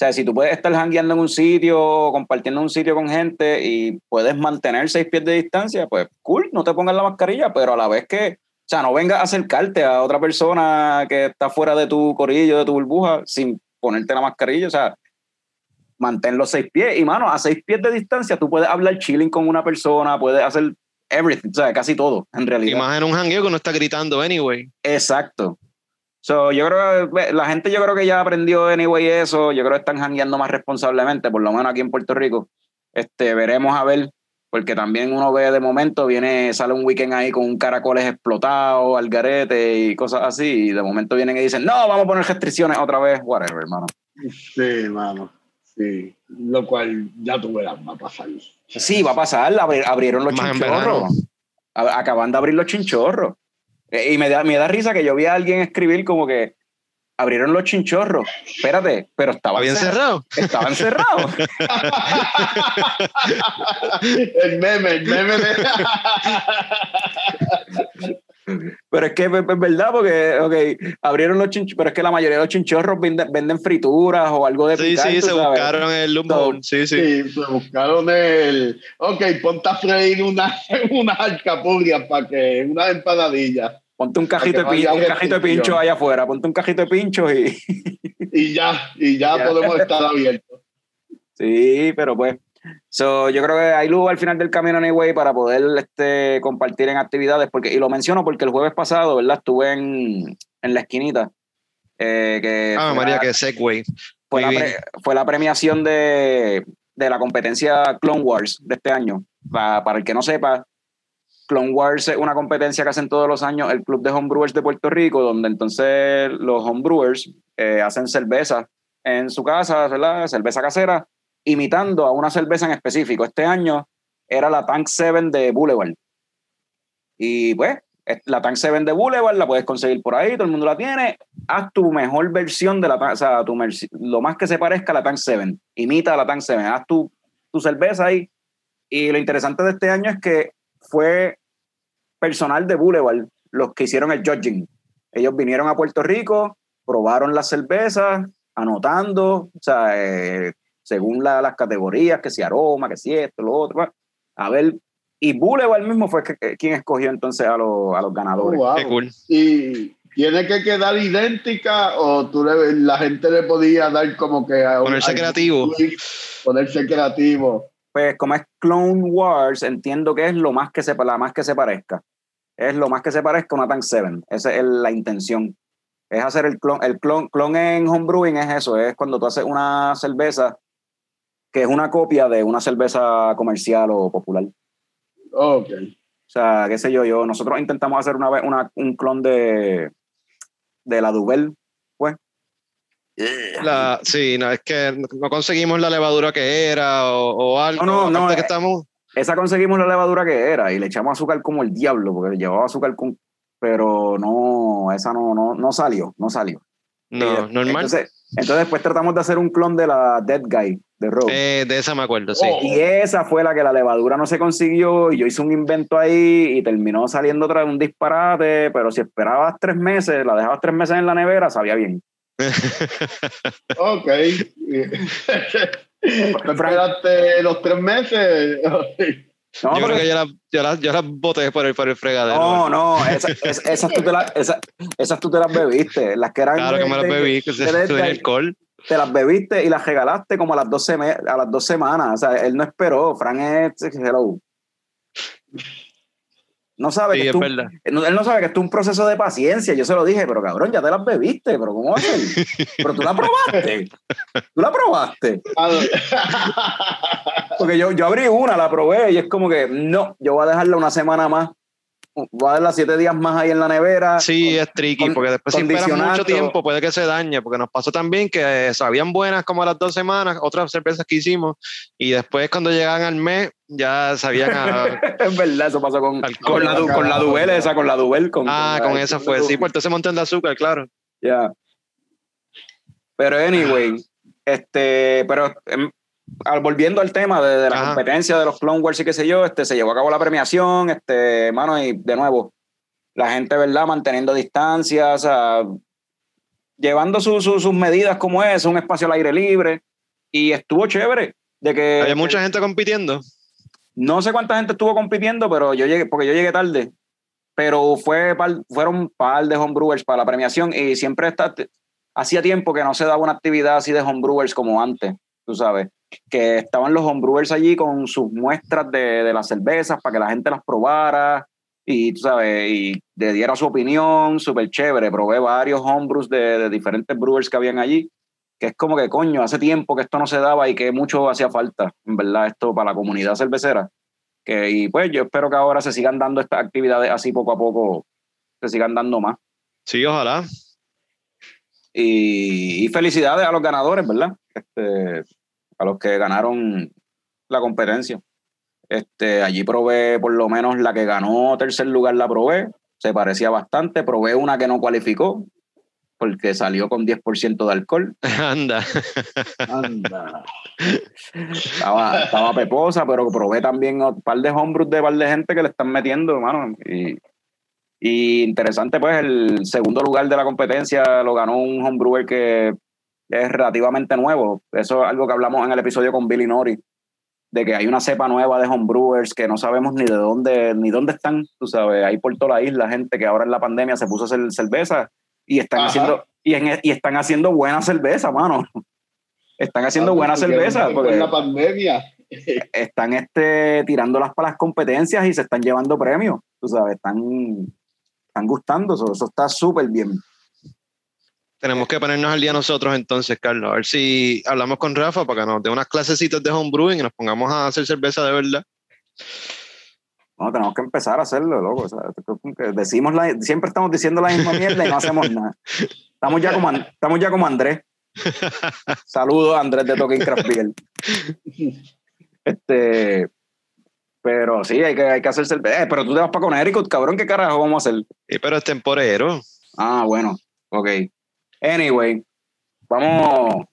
Sea, si tú puedes estar jangueando en un sitio, compartiendo un sitio con gente y puedes mantener seis pies de distancia, pues cool, no te pongas la mascarilla, pero a la vez que, o sea, no vengas a acercarte a otra persona que está fuera de tu corillo, de tu burbuja, sin ponerte la mascarilla, o sea, mantén los seis pies. Y mano, a seis pies de distancia tú puedes hablar chilling con una persona, puedes hacer everything, o sea, casi todo, en Y realidad. más en un jangueo que uno está gritando anyway. Exacto. So, yo creo que la gente yo creo que ya aprendió anyway eso, yo creo que están jangueando más responsablemente, por lo menos aquí en Puerto Rico. Este, veremos a ver, porque también uno ve de momento, viene, sale un weekend ahí con un caracoles explotado, al garete y cosas así, y de momento vienen y dicen, no, vamos a poner restricciones otra vez, whatever, hermano. Sí, hermano. Sí. Lo cual ya tú verás, va a pasar. Sí, va a pasar, abri- abrieron los Más chinchorros. Acaban de abrir los chinchorros. Eh, Y me da, me da risa que yo vi a alguien escribir como que abrieron los chinchorros. Espérate, pero ¿Habían cerrados. cerrado? Estaban cerrados. el meme, el meme de... pero es que es es verdad, porque, ok, abrieron los chinchorros, pero es que la mayoría de los chinchorros venden, venden frituras o algo de Sí, picar, sí, tú se sabes. buscaron el. Sí, sí. Sí, se buscaron el... Ok, ponte a freír una, unas alcapurrias para que... Unas empanadillas. Ponte un cajito, de, Para un cajito de pincho allá afuera, ponte un cajito de pinchos y... Y ya, y ya, Ya. podemos estar abiertos. Sí, pero pues. So, yo creo que hay luz al final del camino anyway para poder este, compartir en actividades. Porque, y lo menciono porque el jueves pasado, ¿verdad? Estuve en, en la esquinita. eh, que Ah, fue María, la- que Segway. fue, la pre- fue la premiación de, de la competencia Clone Wars de este año. Pa- para el que no sepa, Clone Wars es una competencia que hacen todos los años el Club de Homebrewers de Puerto Rico, donde entonces los homebrewers eh, hacen cerveza en su casa, ¿verdad? Cerveza casera, imitando a una cerveza en específico. Este año era la Tank 7 de Boulevard. Y pues, es- la Tank 7 de Boulevard la puedes conseguir por ahí, todo el mundo la tiene. Haz tu mejor versión de la Tank, o sea, tu lo más que se parezca a la Tank 7. Imita a la Tank 7. Haz tu, tu cerveza ahí. Y lo interesante de este año es que fue personal de Boulevard los que hicieron el judging. Ellos vinieron a Puerto Rico, probaron las cervezas, anotando, o sea, eh, según la- las categorías, que si aroma, que si esto, lo otro. A ver, y Boulevard mismo fue que- que- quien escogió entonces a, los- a los Oh, ganadores. wow. Qué cool. ¿Y tiene que quedar idéntica o tú le- la gente le podía dar como que... a- Ponerse creativo. Ponerse creativo. Pues como es Clone Wars, entiendo que es lo más que se, la más que se parezca. Es lo más que se parezca a una Tank 7. Esa es la intención. Es hacer el clon. El clon, clon en homebrewing es eso, es cuando tú haces una cerveza que es una copia de una cerveza comercial o popular. Ok. O sea, qué sé yo, yo, nosotros intentamos hacer una vez una, un clon de, de la Duvel, pues. La, sí, no, es que no conseguimos la levadura que era o, o algo. No, no, no, que eh, estamos, Esa conseguimos la levadura que era y le echamos azúcar como el diablo, porque llevaba azúcar con. Pero no, esa no, no, no salió, no salió. no, Y normal. Entonces, entonces después tratamos de hacer un clon de la Dead Guy de Rogue. Eh, de esa me acuerdo, sí. Oh. Y esa fue la que la levadura no se consiguió y yo hice un invento ahí y terminó saliendo otra vez un disparate, pero si esperabas tres meses, la dejabas tres meses en la nevera, sabía bien. Ok. Esperaste los tres meses. No, yo creo que yo las yo la, yo la boté por el, por el fregadero. no, no, esa- esa- esas, tú te las, esa- esas tú te las bebiste. Las que eran Claro que me las de- bebí, que Guy, alcohol. te las bebiste y las regalaste como a las dos, seme- a las dos semanas. O sea, él no esperó. Frank es hello. No sabe Sí, que es tú, verdad. él no, sabe que esto es un proceso de paciencia. Yo se lo dije, pero cabrón, ya te las bebiste, pero ¿cómo va a ser? Pero tú la probaste. Tú la probaste. Porque yo, yo abrí una, la probé y es como que no, yo voy a dejarla una semana más. Voy a dejarla siete días más ahí en la nevera. Sí, es tricky, con- porque después si esperas mucho tiempo puede que se dañe, porque nos pasó también que eh, sabían buenas como a las dos semanas, otras cervezas que hicimos, y después cuando llegaban al mes ya sabían a... es verdad, eso pasó con, Alcohol. con, la, du- con la Duvel, esa, con la Duvel. Con, ah, la- con esa fue, sí, por ese montón de azúcar, claro. Ya. Pero anyway, este, pero em, al- volviendo al tema de, de la Ajá. competencia de los Clone Wars y qué sé yo, este, se llevó a cabo la premiación, este, mano, y de nuevo, la gente, ¿verdad? Manteniendo distancias, o sea, llevando su- su- sus medidas como es, un espacio al aire libre, y estuvo chévere. De que Había mucha gente compitiendo. no sé cuánta gente estuvo compitiendo, pero yo llegué, porque yo llegué tarde. Pero fue par- fueron un par de homebrewers para la premiación y siempre está, hacía tiempo que no se daba una actividad así de homebrewers como antes, tú sabes. Que estaban los homebrewers allí con sus muestras de, de las cervezas para que la gente las probara y, tú sabes, y le diera su opinión, súper chévere. Probé varios homebrews de, de diferentes brewers que habían allí que es como que coño, hace tiempo que esto no se daba y que mucho hacía falta, en verdad, esto para la comunidad cervecera. Que, y pues yo espero que ahora se sigan dando estas actividades así poco a poco, se sigan dando más. Sí, ojalá. Y, y felicidades a los ganadores, ¿verdad? Este, a los que ganaron la competencia. Este, allí probé por lo menos la que ganó tercer lugar, la probé. Se parecía bastante. Probé una que no cualificó porque salió con 10% de alcohol. Anda. Anda. Estaba, estaba peposa, pero probé también un par de homebrews de par de gente que le están metiendo, hermano. Y, y interesante, pues, el segundo lugar de la competencia lo ganó un homebrewer que es relativamente nuevo. Eso es algo que hablamos en el episodio con Billy Nori. de que hay una cepa nueva de homebrewers que no sabemos ni de dónde, ni dónde están, tú sabes, hay por toda la isla gente que ahora en la pandemia se puso a hacer cerveza y están Ajá. haciendo, y, en- y están haciendo buena cerveza, mano. Están haciendo Ah, buena porque cerveza, porque la pandemia. están este, tirándolas para las competencias y se están llevando premios, tú sabes, están, están gustando, eso, eso está súper bien. Tenemos que ponernos al día nosotros entonces, Carlos. A ver si hablamos con Rafa para que nos dé unas clasecitas de homebrewing y nos pongamos a hacer cerveza de verdad. No, tenemos que empezar a hacerlo, loco. o sea, decimos la- siempre estamos diciendo la misma mierda y no hacemos nada. Estamos ya como, estamos ya como Andrés. Saludos, Andrés de Talking Craft Beer. Este, pero sí, hay que, hay que hacer cerveza. Eh, pero tú te vas para Connecticut, cabrón, ¿qué carajo vamos a hacer? Sí, pero es temporero. Ah, bueno, ok. Anyway, vamos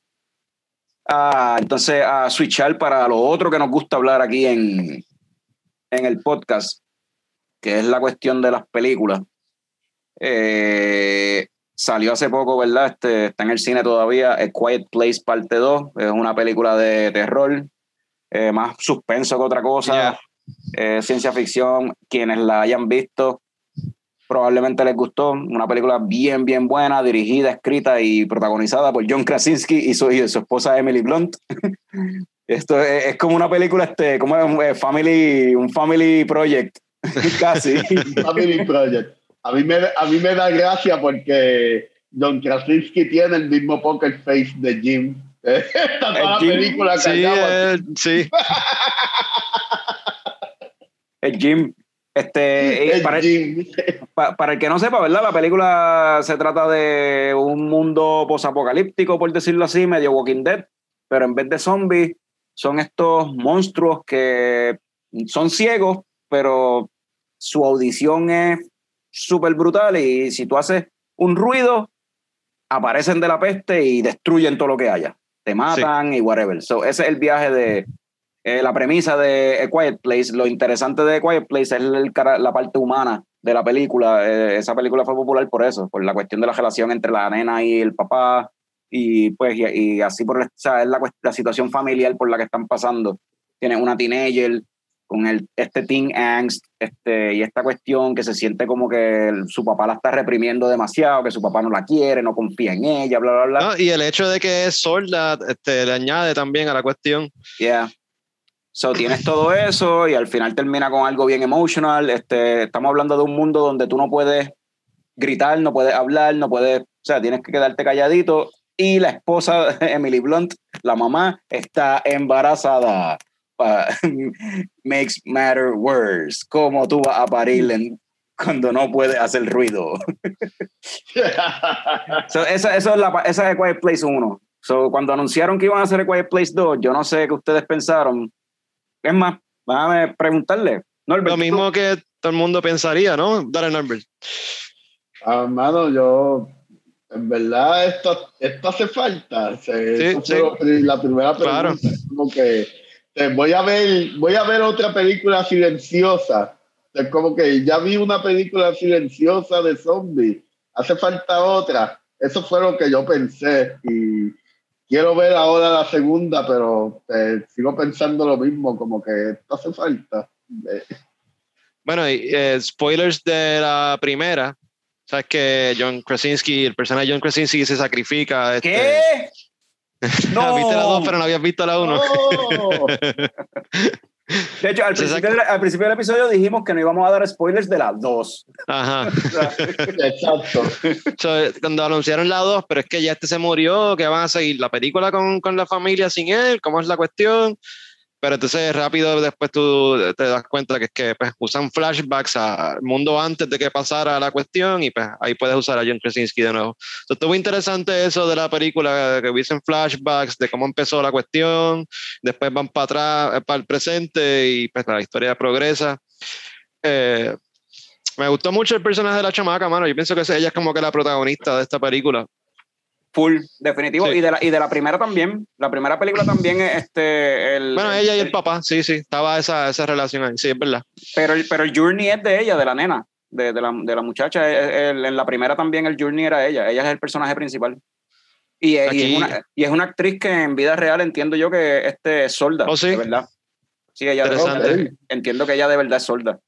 a, entonces a switchar para lo otro que nos gusta hablar aquí en, en el podcast, que es la cuestión de las películas. Eh, salió hace poco, ¿verdad? Este, está en el cine todavía, A Quiet Place Parte 2, es una película de terror, eh, más suspenso que otra cosa, eh, ciencia ficción, quienes la hayan visto probablemente les gustó, una película bien, bien buena, dirigida, escrita y protagonizada por John Krasinski y su, y su esposa Emily Blunt. Esto es, es como una película, este, como es un eh, family, un family project, casi. Family Project. A mí, me, a mí me da gracia porque Don Krasinski tiene el mismo poker face de Jim. Está toda la Jim, película Sí, callado. eh, sí. El Jim. Este, El para el que no sepa, ¿verdad? La película se trata de un mundo posapocalíptico, por decirlo así, medio Walking Dead, pero en vez de zombies, son estos monstruos que son ciegos, pero su audición es súper brutal y si tú haces un ruido, aparecen de la peste y destruyen todo lo que haya. Te matan y whatever. So, ese es el viaje de eh, la premisa de A Quiet Place. Lo interesante de A Quiet Place es el la parte humana de la película. Eh, esa película fue popular por eso, por la cuestión de la relación entre la nena y el papá. Y pues, y, y así por o sea, es la, la situación familiar por la que están pasando. Tienes una teenager con el, este teen angst este, y esta cuestión que se siente como que el- su papá la está reprimiendo demasiado, que su papá no la quiere, no confía en ella, bla, bla, bla. No, y el hecho de que es sorda este, le añade también a la cuestión. Yeah. So tienes todo eso y al final termina con algo bien emotional. Este, estamos hablando de un mundo donde tú no puedes gritar, no puedes hablar, no puedes, o sea, tienes que quedarte calladito. Y la esposa de Emily Blunt, la mamá, está embarazada. Pa- makes matter worse. ¿Cómo tú vas a parir en- cuando no puedes hacer ruido? So, esa, eso es la, esa es Quiet Place 1. So, cuando anunciaron que iban a hacer Quiet Place 2, yo no sé qué ustedes pensaron. Es más, déjame preguntarle. Norbert, Lo ¿tú- mismo que todo el mundo pensaría, ¿no? Dale, Norbert. Ah, mano, yo. En verdad, esto, esto hace falta. Se- Sí, eso fue sí. la primera pregunta. Claro. Es Como que voy a ver, voy a ver otra película silenciosa. Es como que ya vi una película silenciosa de zombies. Hace falta otra. Eso fue lo que yo pensé. Y quiero ver ahora la segunda, pero eh, sigo pensando lo mismo, como que esto hace falta. Eh, Bueno, y, eh, spoilers de la primera. Sabes que John Krasinski, el personaje de John Krasinski se sacrifica. este- ¿Qué? No. Viste la dos, pero no habías visto la uno. ¡Oh! De hecho, al principio, del, al principio del episodio dijimos que no íbamos a dar spoilers de las dos. Ajá. Exacto. So, cuando anunciaron la 2, pero es que ya este se murió, que van a seguir la película con, con la familia sin él, ¿cómo es la cuestión? Pero entonces rápido después tú te das cuenta que es que pues, usan flashbacks al mundo antes de que pasara la cuestión y pues ahí puedes usar a John Krasinski de nuevo. So, estuvo interesante eso de la película, que hubiesen flashbacks de cómo empezó la cuestión, después van para atrás, eh, para el presente y pues la historia progresa. Eh, me gustó mucho el personaje de la chamaca, mano. Yo pienso que ella es como que la protagonista de esta película. Full, definitivo. Sí. Y, de la, y de la primera también. La primera película también es este. El, Bueno, ella y el papá, sí, sí, estaba esa, esa relación ahí, sí, es verdad. Pero, el- pero el journey es de ella, de la nena, de, de la, de la muchacha. El- el- en la primera también el journey era ella. Ella es el personaje principal. Y, es- y Aquí- es una, y es una actriz que en vida real entiendo yo que este es solda, ¿Oh, sí? de verdad. Sí, ella. Ok. entiendo que ella de verdad es sorda.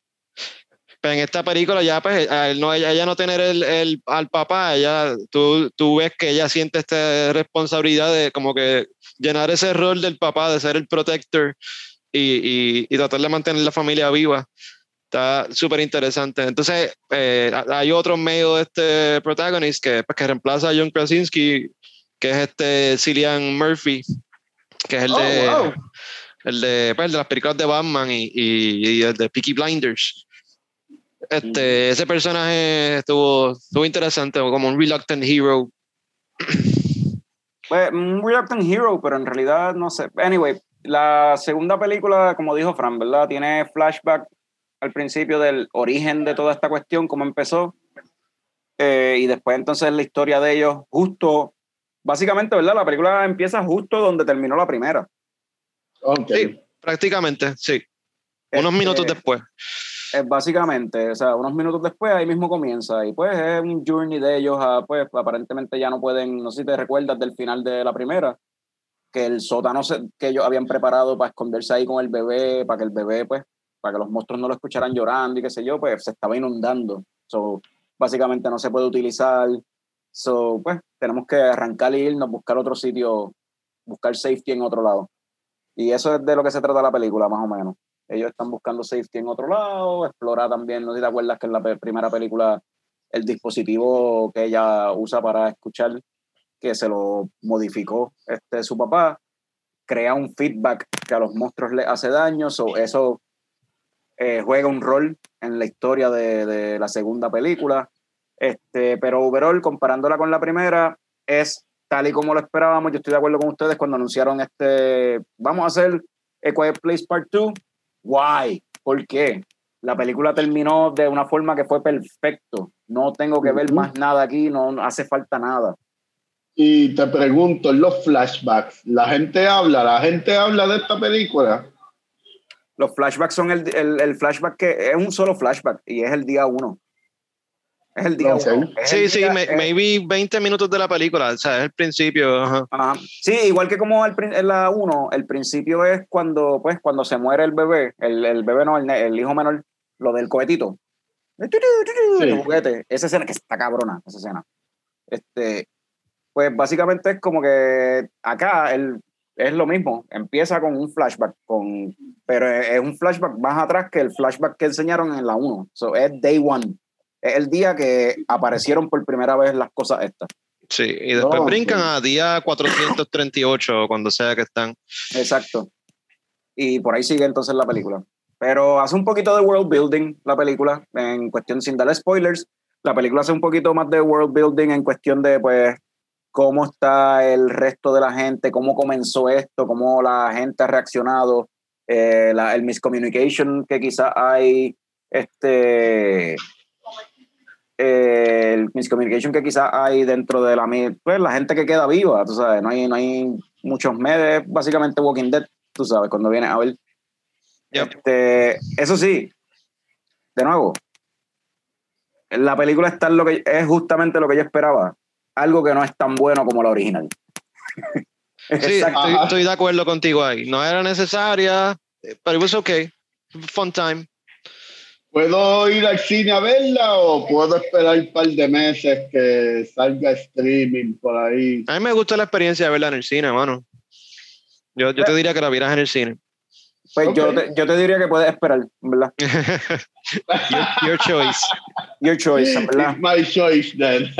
Pero en esta película ya, pues, al no, ella, ella no tener el, el- al papá, ella, tú, tú ves que ella siente esta responsabilidad de como que llenar ese rol del papá, de ser el protector y, y, y tratar de mantener la familia viva. Está súper interesante. Entonces, eh, hay otro medio de este protagonista que, pues, que reemplaza a John Krasinski, que es este Cillian Murphy, que es el Oh, de wow. el de, pues, el de las películas de Batman y, y, y el de Peaky Blinders. Este, Ese personaje estuvo, estuvo interesante, como un reluctant hero. Pues, un reluctant hero, pero en realidad no sé. Anyway, la segunda película, como dijo Fran, ¿verdad? Tiene flashback al principio del origen de toda esta cuestión, cómo empezó. Eh, y después entonces la historia de ellos, justo, básicamente, ¿verdad? La película empieza justo donde terminó la primera. Ok. Sí, prácticamente, sí. Unos Este, minutos después. Es básicamente, o sea, unos minutos después ahí mismo comienza y pues es un journey de ellos a, pues aparentemente ya no pueden, no sé si te recuerdas del final de la primera, que el sótano se- que ellos habían preparado para esconderse ahí con el bebé, para que el bebé pues, para que los monstruos no lo escucharan llorando y qué sé yo, pues se estaba inundando. So, básicamente no se puede utilizar. So, pues tenemos que arrancar e irnos, buscar otro sitio, buscar safety en otro lado. Y eso es de lo que se trata la película, más o menos ellos están buscando safety en otro lado, explorar también, no sé si te acuerdas que en la primera película el dispositivo que ella usa para escuchar, que se lo modificó este, su papá, crea un feedback que a los monstruos le hace daño, so eso eh, juega un rol en la historia de, de la segunda película, este, pero overall, comparándola con la primera, es tal y como lo esperábamos, yo estoy de acuerdo con ustedes cuando anunciaron este, vamos a hacer A Quiet Place Part 2, Why? ¿Por qué? La película terminó de una forma que fue perfecto. No tengo que ver más nada aquí, no no hace falta nada. Y te pregunto, en los flashbacks, ¿la gente habla? ¿La gente habla de esta película? Los flashbacks son el, el, el flashback que es un solo flashback y es el día uno. Es el día Ok. uno. Sí, el sí, día- me- es- maybe 20 minutos de la película, o sea, es el principio. ajá. Ajá. Sí, igual que como prin- en la 1, el principio es cuando, pues, cuando se muere el bebé, el, el bebé no, el, el hijo menor, lo del cohetito. El Sí. juguete. Esa escena que está cabrona, esa escena. Este, pues básicamente es como que acá el, es lo mismo, empieza con un flashback, con, pero es es un flashback más atrás que el flashback que enseñaron en la 1. So, es day one. Es el día que aparecieron por primera vez las cosas estas. Sí, y después No, brincan sí. a día 438 o cuando sea que están. Exacto. Y por ahí sigue entonces la película. Pero hace un poquito de world building la película, en cuestión, sin darle spoilers, la película hace un poquito más de world building en cuestión de, pues, cómo está el resto de la gente, cómo comenzó esto, cómo la gente ha reaccionado, eh, la- el miscommunication que quizás hay, este, eh, el miscommunication que quizás hay dentro de la, pues, la gente que queda viva, tú sabes, no hay, no hay muchos medios, básicamente Walking Dead, tú sabes, cuando vienes a ver. Yep. Este, eso sí, de nuevo, la película está en lo que es justamente lo que yo esperaba, algo que no es tan bueno como la original. Sí, estoy, estoy de acuerdo contigo ahí. No era necesaria, eh, pero it was okay. Fun time. ¿Puedo ir al cine a verla o puedo esperar un par de meses que salga streaming por ahí? A mí me gustó la experiencia de verla en el cine, mano. Yo, yo te diría que la vieras en el cine. Pues yo, te, yo te diría que puedes esperar, ¿verdad? your, your choice. Your choice, ¿verdad? It's my choice then.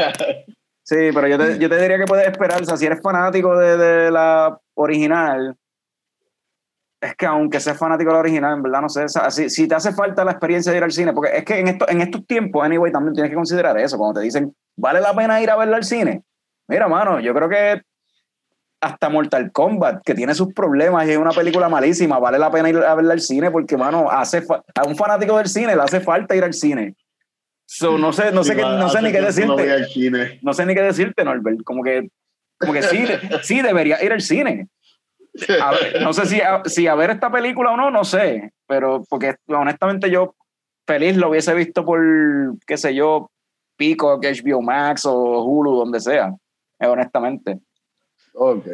Sí, pero yo te, yo te diría que puedes esperar, o sea, si eres fanático de, de la original, es que aunque seas fanático de la original, en verdad, no sé, si, si te hace falta la experiencia de ir al cine, porque es que en, esto, en estos tiempos, anyway, también tienes que considerar eso, cuando te dicen, ¿vale la pena ir a verla al cine? Mira, mano, yo creo que hasta Mortal Kombat, que tiene sus problemas y es una película malísima, vale la pena ir a verla al cine porque, mano, hace a un fanático del cine le hace falta ir al cine. So, no sé, no sé, Sí, qué, no sé ni qué no decirte cine. no sé ni qué decirte, Norbert. Como que, como que sí, sí debería ir al cine. A ver, no sé si a, si a ver esta película o no, no sé. Pero porque honestamente yo feliz lo hubiese visto por, qué sé yo, Pico, HBO Max o Hulu, donde sea. eh, honestamente. Ok.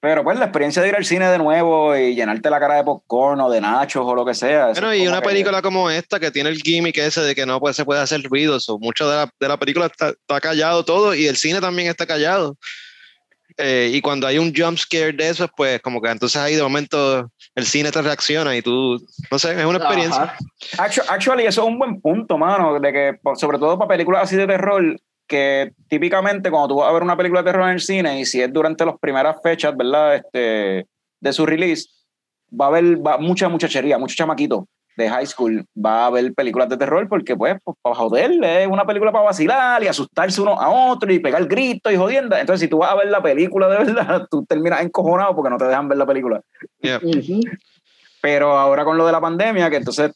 Pero pues la experiencia de ir al cine de nuevo y llenarte la cara de popcorn o de nachos o lo que sea. Bueno, y una que- película como esta que tiene el gimmick ese de que no pues, se puede hacer ruido, so, mucho de la, de la película está, está callado todo y el cine también está callado. Eh, y cuando hay un jump scare de esos, pues como que entonces ahí de momento el cine te reacciona y tú, no sé, es una experiencia. Ajá. Actu- Actually, eso es un buen punto, mano, de que sobre todo para películas así de terror, que típicamente cuando tú vas a ver una película de terror en el cine y si es durante las primeras fechas, ¿verdad? Este, de su release, va a haber va- mucha muchachería, mucho chamaquito de high school va a ver películas de terror porque pues, pues para joder, es una película para vacilar y asustarse uno a otro y pegar gritos y jodienda. Entonces, si tú vas a ver la película de verdad, tú terminas encojonado porque no te dejan ver la película. Yeah. Pero ahora con lo de la pandemia, que entonces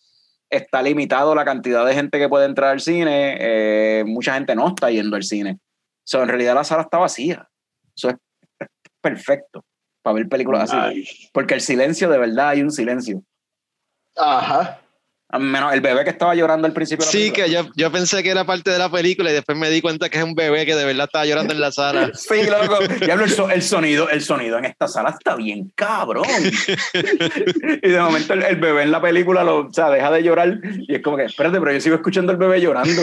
está limitado la cantidad de gente que puede entrar al cine, eh, mucha gente no está yendo al cine. So, en realidad la sala está vacía. Eso es perfecto para ver películas así. Nice. Porque el silencio, de verdad, hay un silencio. Ajá. Menos el bebé que estaba llorando al principio. de la Sí, que yo, yo pensé que era parte de la película y después me di cuenta que es un bebé que de verdad estaba llorando en la sala. Sí, loco. Diablo, el, so- el sonido, el sonido en esta sala está bien cabrón. y de momento el, el bebé en la película lo, o sea, deja de llorar y es como que, espérate, pero yo sigo escuchando al bebé llorando.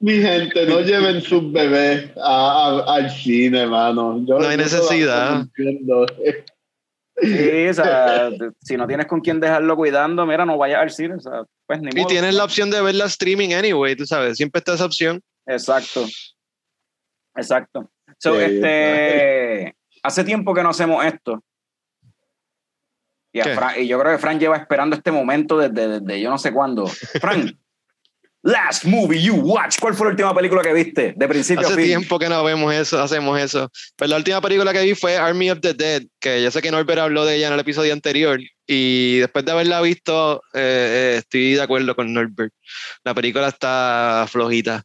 Mi gente, no lleven sus bebés a- a- al cine, mano. Yo, No hay necesidad. Sí, o sea, si no tienes con quién dejarlo cuidando, mira, no vayas al cine, o sea, pues ni Y modo. tienes la opción de ver la streaming anyway, tú sabes, siempre está esa opción. Exacto. Exacto. So, este, hace tiempo que no hacemos esto. Y, a ¿Qué? Fran- y yo creo que Fran lleva esperando este momento desde, desde yo no sé cuándo. Fran, last movie you watch. ¿Cuál fue la última película que viste? De principio a Hace fin. tiempo que no vemos eso, hacemos eso. Pero la última película que vi fue Army of the Dead, que yo sé que Norbert habló de ella en el episodio anterior. Y después de haberla visto, eh, eh, estoy de acuerdo con Norbert. La película está flojita.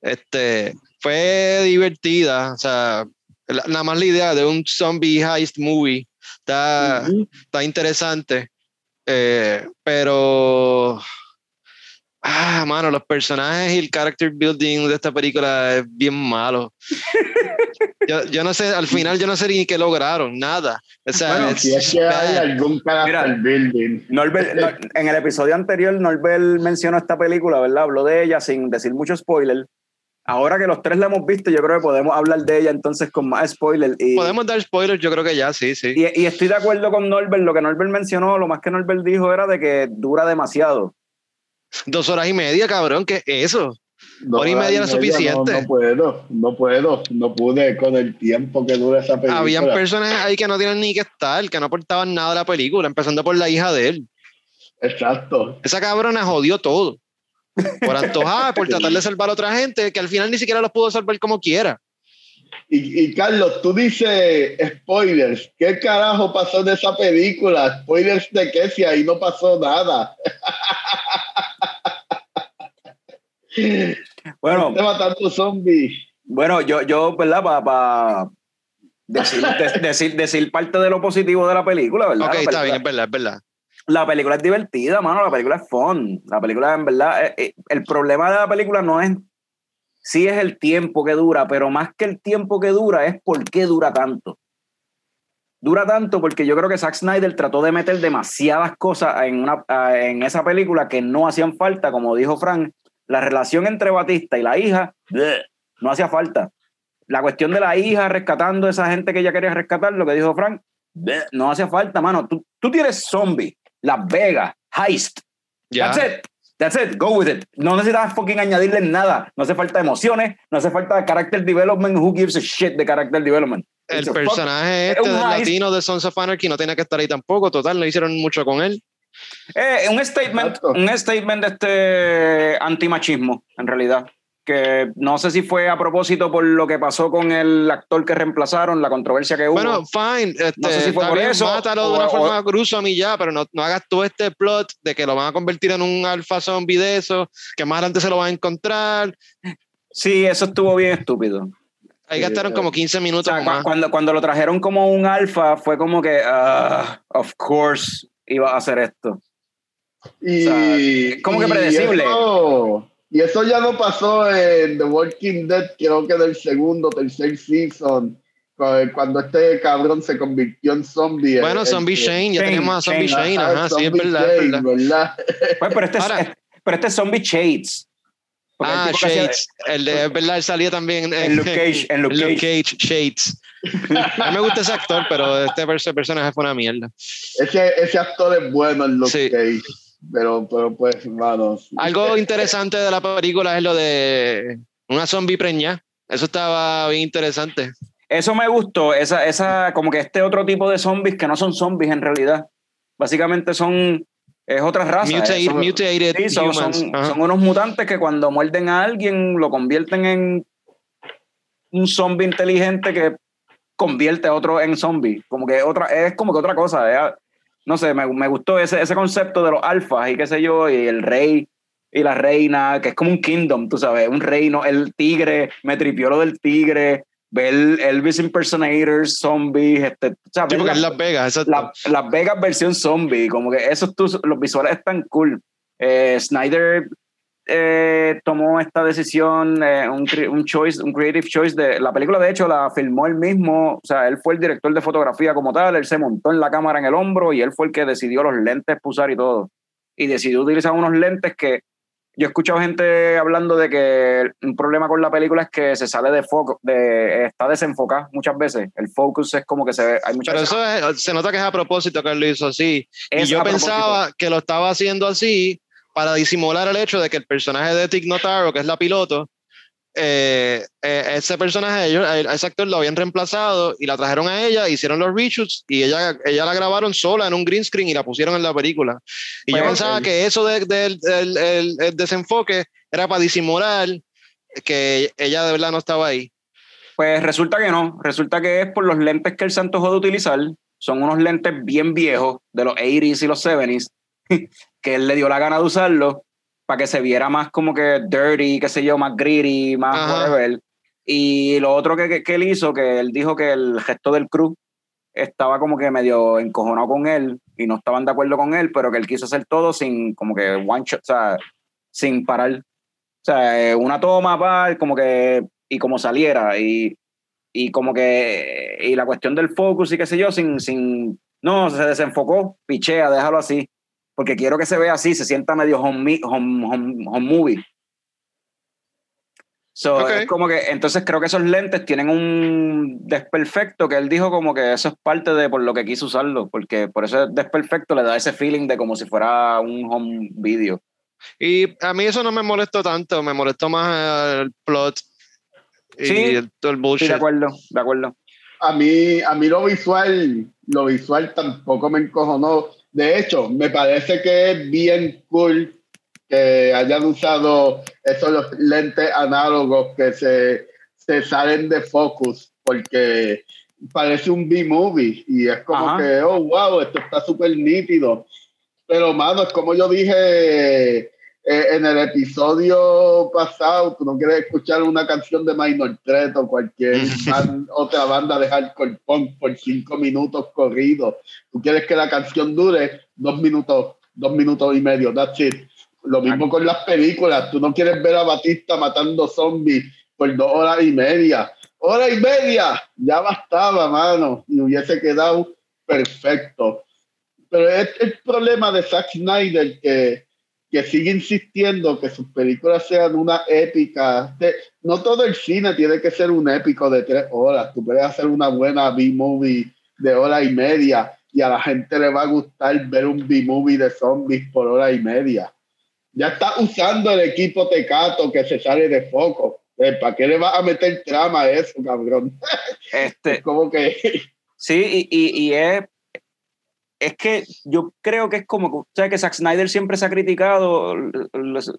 Este, fue divertida, o sea, la- nada más la idea de un zombie heist movie está, Ujú. está interesante, eh, pero, ah, mano, los personajes y el character building de esta película es bien malo. yo, yo no sé, al final yo no sé ni qué lograron, nada. O sea, Bueno, si es que hay algún carácter Mira. building. Norbert- Nor- en el episodio anterior, Norbert mencionó esta película, ¿verdad? Habló de ella sin decir mucho spoiler. Ahora que los tres la hemos visto, yo creo que podemos hablar de ella entonces con más spoiler. Y, Podemos dar spoilers, yo creo que ya, sí, sí. y, y estoy de acuerdo con Norbert. Lo que Norbert mencionó, lo más que Norbert dijo era de que dura demasiado. Dos horas y media, cabrón, ¿qué es eso? Dos Hora y media era suficiente. No, no puedo, no puedo, no pude con el tiempo que dura esa película. Habían personas ahí que no tienen ni que estar, que no aportaban nada a la película, empezando por la hija de él. Exacto. Esa cabrona jodió todo. Por antojar, por tratar de salvar a otra gente, que al final ni siquiera los pudo salvar como quiera. Y, y Carlos, tú dices spoilers. ¿Qué carajo pasó en esa película? ¿Spoilers de qué si ahí no pasó nada? Bueno, matando zombies. bueno yo, yo ¿verdad? Para decir, de- decir, decir parte de lo positivo de la película, ¿verdad? Ok, La está película- bien, es verdad, es verdad. La película es divertida, mano. La película es fun. La película, en verdad, eh, eh, el problema de la película no es. Sí es el tiempo que dura, pero más que el tiempo que dura es por qué dura tanto. Dura tanto porque yo creo que Zack Snyder trató de meter demasiadas cosas en, una, en esa película que no hacían falta, como dijo Frank. La relación entre Batista y la hija, no hacía falta. La cuestión de la hija rescatando a esa gente que ella quería rescatar, lo que dijo Frank, no hacía falta, mano. Tú, tú tienes zombie, Las Vegas, heist. Ya. That's it. That's it. Go with it. No necesitas fucking añadirle nada. No hace falta emociones, no hace falta character development. Who gives a shit de character development? El It's a fuck- personaje es este del latino de Sons of Anarchy no tenía que estar ahí tampoco, total, no hicieron mucho con él. Eh, un statement, Exacto. un statement de este antimachismo, en realidad. Que no sé si fue a propósito por lo que pasó con el actor que reemplazaron, la controversia que hubo. Bueno, fine, este, No sé si fue por bien, eso, mátalo o- de una o- forma gruesome y ya, pero no, no hagas todo este plot de que lo van a convertir en un alfa zombie de eso, que más adelante se lo van a encontrar. sí, eso estuvo bien estúpido. Ahí gastaron eh. como 15 O minutos sea, cu- más. cuando, cuando lo trajeron como un alfa, fue como que, ah, of course, iba a hacer esto. Y, sea, como que y predecible. eso- Y eso ya no pasó en The Walking Dead, creo que del segundo, tercer season, cu- cuando este cabrón se convirtió en zombie. Bueno, El- Zombie el- Shane, ya Shane, tenemos a Zombie Shane, Shane, Ajá, ajá, sí, es Zombie verdad, Shane, verdad. ¿verdad? Pues, pero este, Ahora- es, pero este es Zombie Shades. Porque el Ah, hacía- Shades, el de, es verdad, él salía también En Luke Cage, en Luke Cage. Shades. A mí me gusta ese actor, pero este pers- personaje fue una mierda. Ese, ese actor es bueno en Luke Sí. Cage. Pero, pero pues, hermano. Algo interesante de la película es lo de una zombie preña. Eso estaba bien interesante. Eso me gustó, esa, esa, como que este otro tipo de zombies que no son zombies en realidad. Básicamente son, es otra raza. Mutate- eh, son- mutated sí, son, humans. son- son unos mutantes que cuando muerden a alguien lo convierten en un zombie inteligente que convierte a otro en zombie. Como que otra, es como que otra cosa. eh. No sé, me, me gustó ese, ese concepto de los alfas y qué sé yo, y el rey y la reina, que es como un kingdom, tú sabes, un reino, el tigre, me tripió lo del tigre, ver Elvis impersonators, zombies, este, o sea, Sí, porque es Las Vegas, exacto. la- Las Vegas versión zombie, como que esos tus- los visuales están cool. Eh, Snyder eh, tomó esta decisión, eh, un, un choice, un creative choice de la película, de hecho la filmó él mismo, o sea, él fue el director de fotografía como tal, él se montó en la cámara en el hombro y él fue el que decidió los lentes usar y todo. Y decidió utilizar unos lentes que yo he escuchado gente hablando de que un problema con la película es que se sale de foco, de, está desenfocada muchas veces. El focus es como que se ve, hay muchas Pero eso es- se nota que es a propósito que él lo hizo así. Y Es yo a propósito. pensaba que lo estaba haciendo así para disimular el hecho de que el personaje de Tig Notaro, que es la piloto, eh, eh, ese personaje, ellos, a ese actor lo habían reemplazado y la trajeron a ella, hicieron los reshoots y ella, ella la grabaron sola en un green screen y la pusieron en la película. Y yo Pues, pensaba el- que eso de- del el- el desenfoque era para disimular que ella de verdad no estaba ahí. Pues resulta que no, resulta que es por los lentes que él se antojó de utilizar. Son unos lentes bien viejos de los 80s y los 70s, que él le dio la gana de usarlos para que se viera más como que dirty, qué sé yo, más gritty, más Ajá. whatever. Y lo otro que, que, que él hizo, que él dijo que el gesto del crew estaba como que medio encojonado con él y no estaban de acuerdo con él, pero que él quiso hacer todo sin como que one shot, o sea, sin parar. O sea, eh, una toma, pa, como que, y como saliera, y, y como que, y la cuestión del focus y qué sé yo, sin, sin, no, se desenfocó, pichea, déjalo así, porque quiero que se vea así, se sienta medio home, home, home, home movie. So, Ok. es como que, entonces creo que esos lentes tienen un desperfecto que él dijo como que eso es parte de por lo que quiso usarlo, porque por ese desperfecto le da ese feeling de como si fuera un home video. Y a mí eso no me molestó tanto, me molestó más el plot y Sí, el, todo el Sí, bullshit. de acuerdo, de acuerdo. a mí, a mí lo visual, lo visual tampoco me encojonó. De hecho, me parece que es bien cool que hayan usado esos los lentes análogos que se, se salen de focus, porque parece un B-movie y es como Ajá. que, oh, wow, esto está súper nítido. Pero, mano, es como yo dije eh, en el episodio pasado, tú no quieres escuchar una canción de Minor Threat o cualquier otra banda de hardcore punk por cinco minutos corridos. Tú quieres que la canción dure dos minutos, dos minutos y medio, that's it. Lo mismo con las películas. Tú no quieres ver a Batista matando zombies por dos horas y media. Hora y media, ya bastaba, mano, y hubiese quedado perfecto. Pero es el problema de Zack Snyder que, que sigue insistiendo que sus películas sean una épica. De- no todo el cine tiene que ser un épico de tres horas. Tú puedes hacer una buena B-movie de hora y media y a la gente le va a gustar ver un B-movie de zombies por hora y media. Ya está usando el equipo Tecato que se sale de foco. Eh, ¿Para qué le vas a meter trama a eso, cabrón? Este, Es como que Sí, y, y, y es, es que yo creo que es como, o sea, que Zack Snyder siempre se ha criticado,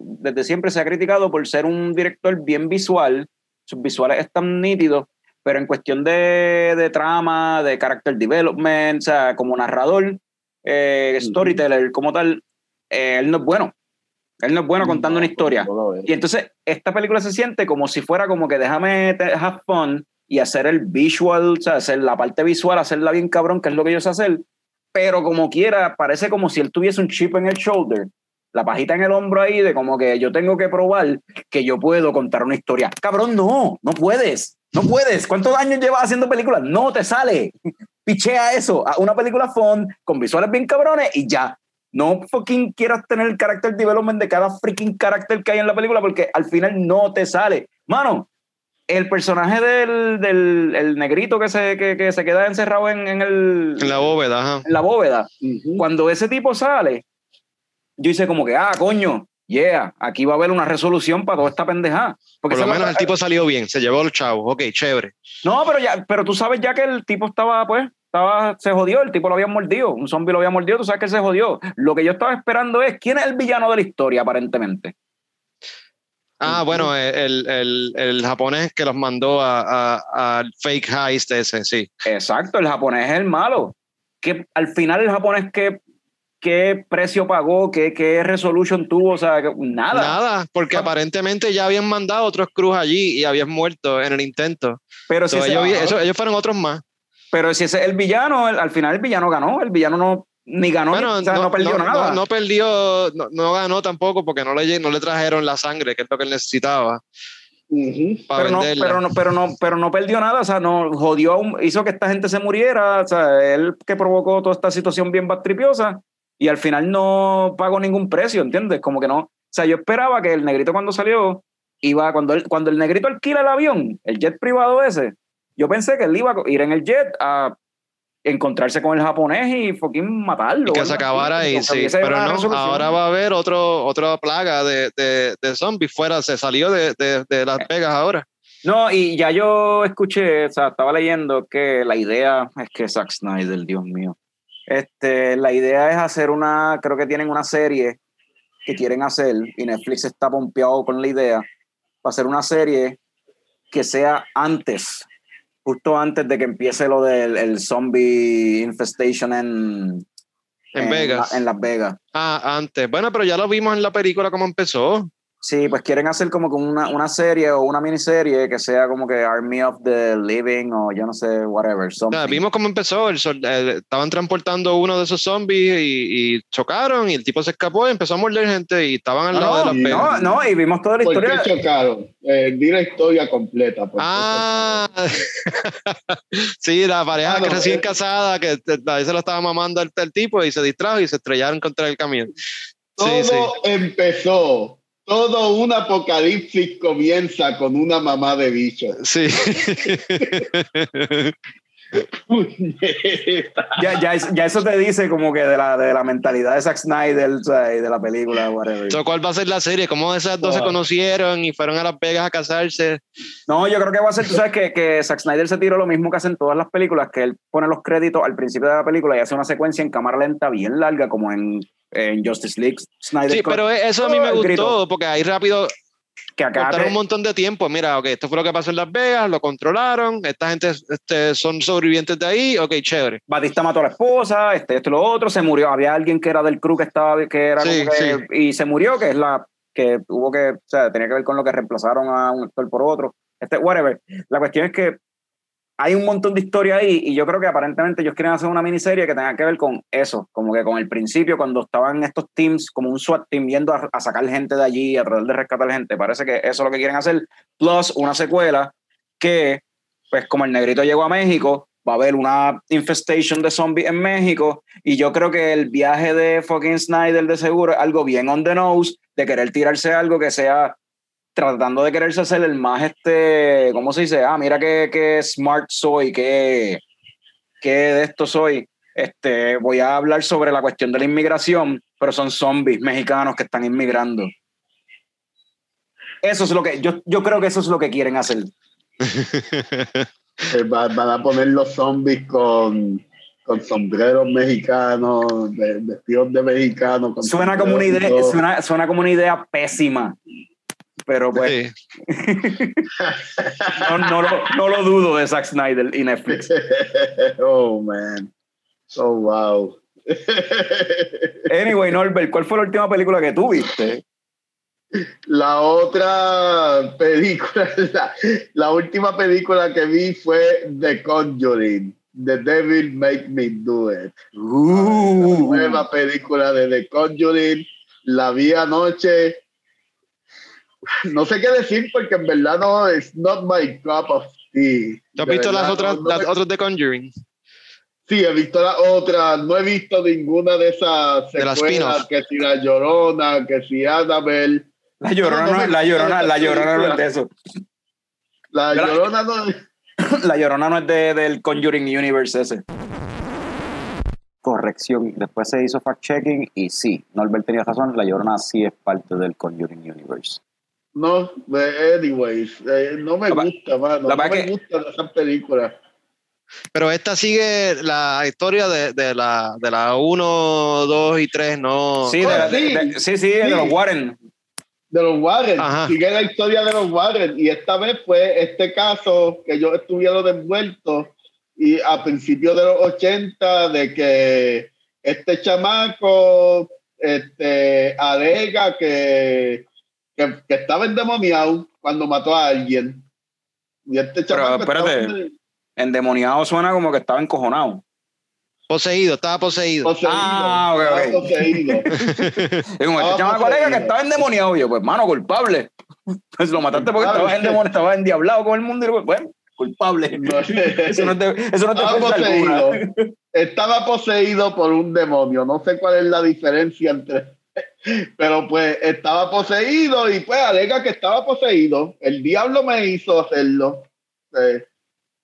desde siempre se ha criticado por ser un director bien visual, sus visuales están nítidos, pero en cuestión de, de trama, de character development, o sea, como narrador, eh, storyteller, como tal, eh, él no es bueno. Él no es bueno contando una historia. Y entonces esta película se siente como si fuera como que déjame have fun y hacer el visual, o sea, hacer la parte visual, hacerla bien cabrón, que es lo que yo sé hacer, pero como quiera, parece como si él tuviese un chip en el shoulder. la pajita en el hombro ahí de como que yo tengo que probar que yo puedo contar una historia. Cabrón, no, no puedes, no puedes. ¿Cuántos años llevas haciendo películas? No te sale. Pichea eso, una película fun, con visuales bien cabrones y ya. No fucking quieras tener el character development de cada freaking carácter que hay en la película porque al final no te sale. Mano, el personaje del, del el negrito que se, que, que se queda encerrado en, en el, En la bóveda, ajá. en la bóveda, cuando ese tipo sale, yo hice como que, ah, coño, yeah, aquí va a haber una resolución para toda esta pendejada. Porque Por lo menos el tipo salió bien, se llevó a los chavos. Ok, chévere. No, pero ya, pero tú sabes ya que el tipo estaba, pues, estaba, se jodió, el tipo lo había mordido, un zombie lo había mordido, tú sabes que se jodió. Lo que yo estaba esperando es, ¿quién es el villano de la historia, aparentemente? Ah, bueno, el, el, el japonés que los mandó a- a- al fake heist ese, sí. Exacto, el japonés es el malo. Que al final el japonés, ¿qué, qué precio pagó? ¿Qué, ¿Qué resolution tuvo? O sea, que- nada. Nada, porque aparentemente ya habían mandado otros cruz allí y habían muerto en el intento. Pero si, ellos, fueron otros más. pero si ese es el villano, el- al final el villano ganó. El villano no ni ganó, ni- Bueno, o sea, no, perdió nada. No, no perdió, no, no ganó tampoco porque no le, no le trajeron la sangre, que es lo que él necesitaba Ujú. para pero, no, pero, no, pero, no, pero no perdió nada, o sea, no jodió, hizo que esta gente se muriera, o sea, él que provocó toda esta situación bien bastripiosa y al final no pagó ningún precio, ¿entiendes? Como que no, o sea, yo esperaba que el negrito cuando salió, iba, cuando, él, cuando el negrito alquila el avión, el jet privado ese, yo pensé que él iba a ir en el jet a encontrarse con el japonés y fucking matarlo. y que se acabara ahí, como que sí. Pero no, resolución. ahora va a haber otro, otra plaga de, de, de zombies fuera, se salió de, de, de Las Vegas ahora. No, y ya yo escuché, o sea, estaba leyendo que la idea es que Zack Snyder, Dios mío. Este, la idea es hacer una, creo que tienen una serie que quieren hacer y Netflix está pompeado con la idea para hacer una serie que sea antes, justo antes de que empiece lo del el zombie infestation en, En Vegas. en Las Vegas. Ah, antes. Bueno, pero ya lo vimos en la película cómo empezó. Sí, pues quieren hacer como que una, una serie o una miniserie que sea como que Army of the Living o yo no sé, whatever. Something. vimos cómo empezó. el sol- eh, estaban transportando uno de esos zombies y, y chocaron y el tipo se escapó y empezó a morder gente y estaban al No, lado de no, Las Vegas. no, no, y vimos toda la ¿Por qué historia. chocaron? Eh, di la historia completa. ¿por qué Ah, sí, la pareja Ah, no, que recién eh. casada, que a veces lo estaba mamando el, el tipo y se distrajo y se estrellaron contra el camión. Todo Sí, sí. empezó, todo un apocalipsis comienza con una mamá de bichos. Sí. Ya, ya, es- ya eso te dice como que de la, de la mentalidad de Zack Snyder o sea, y de la película, whatever. So, ¿Cuál va a ser la serie? ¿Cómo esas dos se conocieron y fueron a Las Vegas a casarse? No, yo creo que va a ser, tú sabes que, que Zack Snyder se tiró lo mismo que hacen todas las películas, que él pone los créditos al principio de la película y hace una secuencia en cámara lenta bien larga, como en, en Justice League. Snyder Sí, pero eso a mí me gustó porque ahí rápido que te- un montón de tiempo. Mira, ok, esto fue lo que pasó en Las Vegas, lo controlaron, esta gente este, son sobrevivientes de ahí, ok, chévere. Batista mató a la esposa, este, esto y lo otro, se murió. Había alguien que era del crew que estaba, que era Sí, como que, y se murió, que es la que tuvo que, o sea, tenía que ver con lo que reemplazaron a un actor por otro. Este, whatever. La cuestión es que hay un montón de historia ahí y yo creo que aparentemente ellos quieren hacer una miniserie que tenga que ver con eso, como que con el principio, cuando estaban estos teams, como un SWAT team, yendo a, sacar gente de allí, a tratar de rescatar gente. Parece que eso es lo que quieren hacer, plus una secuela que, pues como el negrito llegó a México, va a haber una infestation de zombies en México y yo creo que el viaje de fucking Snyder de seguro es algo bien on the nose, de querer tirarse algo que sea tratando de quererse hacer el más este, ¿cómo se dice? Ah, mira qué, qué smart soy, qué, qué de esto soy. Este, voy a hablar sobre la cuestión de la inmigración, pero son zombies mexicanos que están inmigrando. Eso es lo que, yo, yo creo que eso es lo que quieren hacer. Eh, va- van a poner los zombies con, con sombreros mexicanos, de- vestidos de mexicanos. con Suena como una idea, suena, suena como una idea pésima. Pero pues Sí. no, no lo, no lo dudo de Zack Snyder y Netflix. oh, man. Oh, wow. Anyway, Norbert, ¿cuál fue la última película que tú viste? La otra película, la, la última película que vi fue The Conjuring. The Devil Make Me Do It. La Uh, nueva película de The Conjuring. La vi anoche. No sé qué decir porque en verdad no es not my cup of tea. ¿Tú has De visto las otras, no- las me- otras de Conjuring? Sí, he visto las otras. No he visto ninguna de esas De las secuelas. spin-off. Que si La Llorona, que si Annabelle. La llorona, No, no la llorona, la llorona no es de eso. La Llorona no La llorona no es de, del Conjuring Universe ese. Corrección. Después se hizo fact-checking y sí, Norbert tenía razón. La llorona sí es parte del Conjuring Universe. No, anyways, eh, no me La gusta, mano. la No me que- gustan esas películas. Pero esta sigue la historia de, de la, de la 1, 2 y 3, no. Sí, de, Oh, la- de- sí. de- sí, sí, de los Warren. De los Warren. Ajá. Sigue la historia de los Warren. Y esta vez fue este caso que yo estuvieron envueltos y a principios de los 80 de que este chamaco este, alega que, que, que estaba endemoniado cuando mató a alguien. Y este Pero, estaba espérate. Endemoniado suena como que estaba encojonado. Poseído, estaba poseído. poseído. Ah, ok, estaba ok. poseído. Y como este Estaba chamaco alega que estaba endemoniado. Y yo, pues, mano, culpable. Pues lo mataste porque estabas endemoniado, estabas endiablado con el mundo. Y yo, bueno, culpable. No, Eso no de, eso no Estaba alguna. poseído. Estaba poseído por un demonio. No sé cuál es la diferencia entre. Pero pues estaba poseído y pues alega que estaba poseído. El diablo me hizo hacerlo. Eh,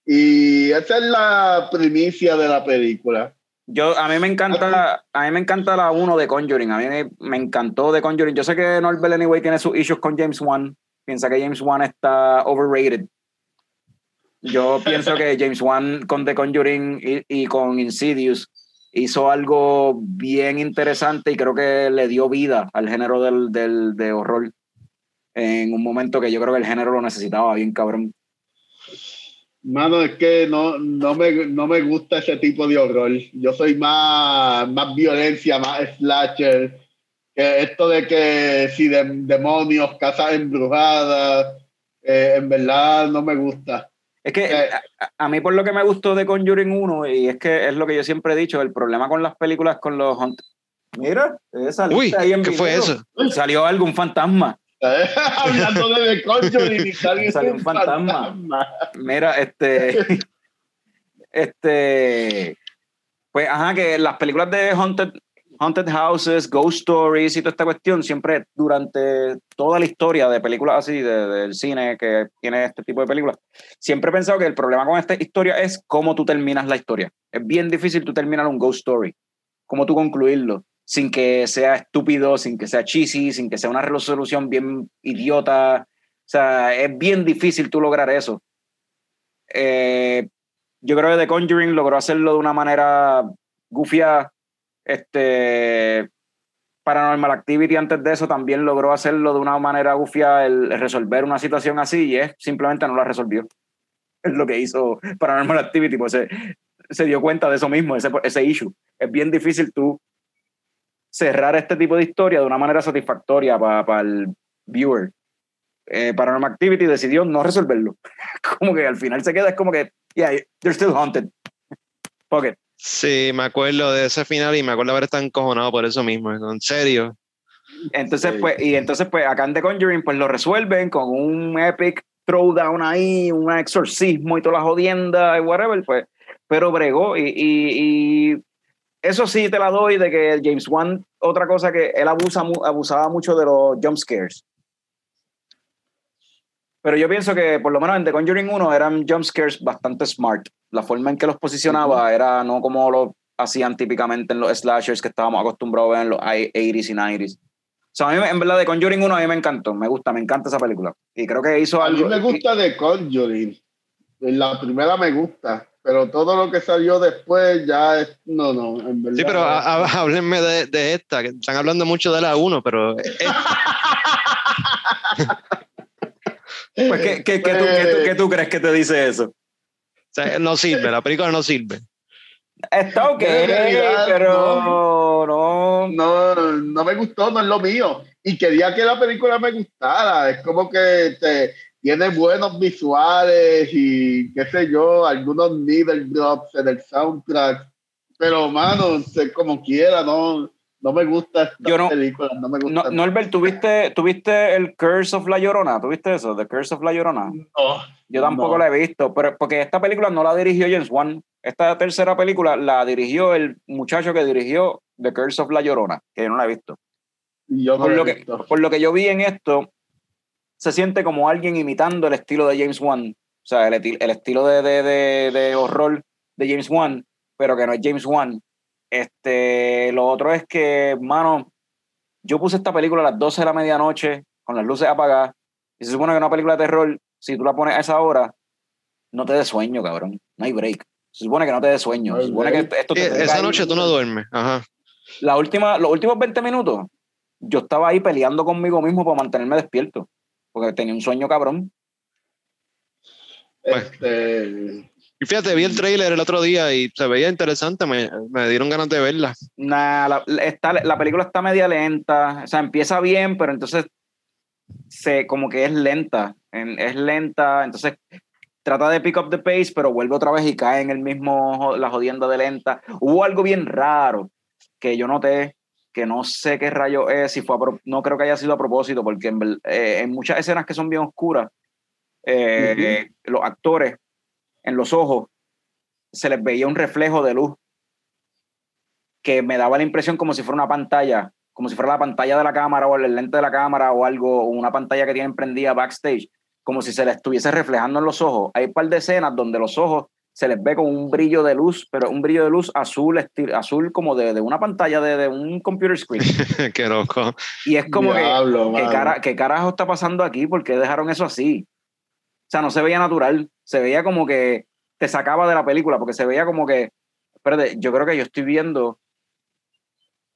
y esa es la primicia de la película. Yo, a mí me encanta, a mí me encanta la 1 de Conjuring. A mí me, me encantó de Conjuring. Yo sé que Norbert Anyway tiene sus issues con James Wan. Piensa que James Wan está overrated. Yo pienso que James Wan con The Conjuring y, y con Insidious hizo algo bien interesante y creo que le dio vida al género del, del, de horror en un momento que yo creo que el género lo necesitaba bien cabrón. Mano, es que no, no, me, no me gusta ese tipo de horror. Yo soy más, más violencia, más slasher. Esto de que si de, demonios, casas embrujadas, eh, en verdad no me gusta. Es que Eh. a, a mí por lo que me gustó de Conjuring 1, y es que es lo que yo siempre he dicho, el problema con las películas con los... hunt- Mira, esa Uy, lista ahí en ¿qué fue eso? Salió algún fantasma. Hablando de The Conjuring y sale Salió un un fantasma. fantasma. Mira, este... este... Pues, ajá, que las películas de Haunted, Haunted Houses, Ghost Stories y toda esta cuestión, siempre durante toda la historia de películas así, de- del cine que tiene este tipo de películas, siempre he pensado que el problema con esta historia es cómo tú terminas la historia. Es bien difícil tú terminar un ghost story, cómo tú concluirlo, sin que sea estúpido, sin que sea cheesy, sin que sea una resolución bien idiota. O sea, es bien difícil tú lograr eso. Eh, yo creo que The Conjuring logró hacerlo de una manera gufia. Este, Paranormal Activity antes de eso también logró hacerlo de una manera gufia el resolver una situación así y es simplemente no la resolvió. Es lo que hizo Paranormal Activity, pues se, se dio cuenta de eso mismo, ese, ese issue. Es bien difícil tú cerrar este tipo de historia de una manera satisfactoria para el viewer. Eh, Paranormal Activity decidió no resolverlo. Como que al final se queda, es como que, yeah, they're still haunted. Fuck it. Sí, me acuerdo de ese final y me acuerdo haber estado encojonado por eso mismo. En serio. Entonces, Sí. pues, y entonces, pues, acá en The Conjuring, pues lo resuelven con un epic throwdown ahí, un exorcismo y toda la jodienda y whatever, pues, pero bregó. Y, y, y eso sí te la doy de que James Wan, otra cosa que él abusa, abusaba mucho de los jump scares. Pero yo pienso que por lo menos en The Conjuring 1 eran jump scares bastante smart. La forma en que los posicionaba era no como lo hacían típicamente en los slashers que estábamos acostumbrados a ver en los 80s y 90s. O sea, a mí, en verdad, de Conjuring 1 a mí me encantó, me gusta, me encanta esa película. Y creo que hizo A mí algo. me gusta The Conjuring. La primera me gusta, pero todo lo que salió después ya es. No, no, en verdad. Sí, pero a- a- háblenme de, de esta, que están hablando mucho de la 1, pero esta, Pues, ¿qué, qué, qué tú, qué tú- qué tú crees que te dice eso? O sea, no sirve, la película no sirve. Está ok, realidad, pero no. No, no me gustó, no es lo mío. Y quería que la película me gustara. Es como que te, tiene buenos visuales y qué sé yo, algunos needle drops en el soundtrack. Pero, mano, sé como quiera, no, no me gusta esta Yo no- película, no me gusta. No, Norbert, ¿tuviste, ¿tuviste el Curse of La Llorona? ¿Tuviste eso? The Curse of La Llorona. No, Yo tampoco No. la he visto, pero porque esta película no la dirigió James Wan. Esta tercera película la dirigió el muchacho que dirigió The Curse of La Llorona, que yo no la he visto. yo no Por lo lo, he que, visto. por lo que yo vi en esto, se siente como alguien imitando el estilo de James Wan. O sea, el, el estilo de, de, de, de horror de James Wan, pero que no es James Wan. Este, lo otro es que, mano, yo puse esta película a las 12 de la medianoche, con las luces apagadas, y se supone que una película de terror, si tú la pones a esa hora, no te dé sueño, cabrón. No hay break. Se supone que no te dé sueño. No hay Se supone que break. esto Sí, te tenga esa ahí- noche tú no duermes. Ajá. la última, los últimos 20 minutos, yo estaba ahí peleando conmigo mismo para mantenerme despierto, porque tenía un sueño cabrón. Este, Y fíjate, vi el trailer el otro día y se veía interesante, me, me dieron ganas de verla. Nah, la, está, la película está media lenta, o sea, empieza bien, pero entonces se, como que es lenta, en- es lenta, entonces trata de pick up the pace, pero vuelve otra vez y cae en el mismo, la jodienda de lenta. Hubo algo bien raro que yo noté, que no sé qué rayo es, si fue a no creo que haya sido a propósito, porque en, eh, en muchas escenas que son bien oscuras, eh, los actores en los ojos se les veía un reflejo de luz que me daba la impresión como si fuera una pantalla, como si fuera la pantalla de la cámara o el lente de la cámara o algo, una pantalla que tienen prendida backstage, como si se les estuviese reflejando en los ojos. Hay un par de escenas donde los ojos se les ve con un brillo de luz, pero un brillo de luz azul, azul como de, de una pantalla de, de un computer screen. Qué loco. Y es como que, diablo, ¿qué, mano. cara- ¿qué carajo está pasando aquí? ¿Por qué dejaron eso así? O sea, no se veía natural, se veía como que te sacaba de la película, porque se veía como que, espérate, yo creo que yo estoy viendo,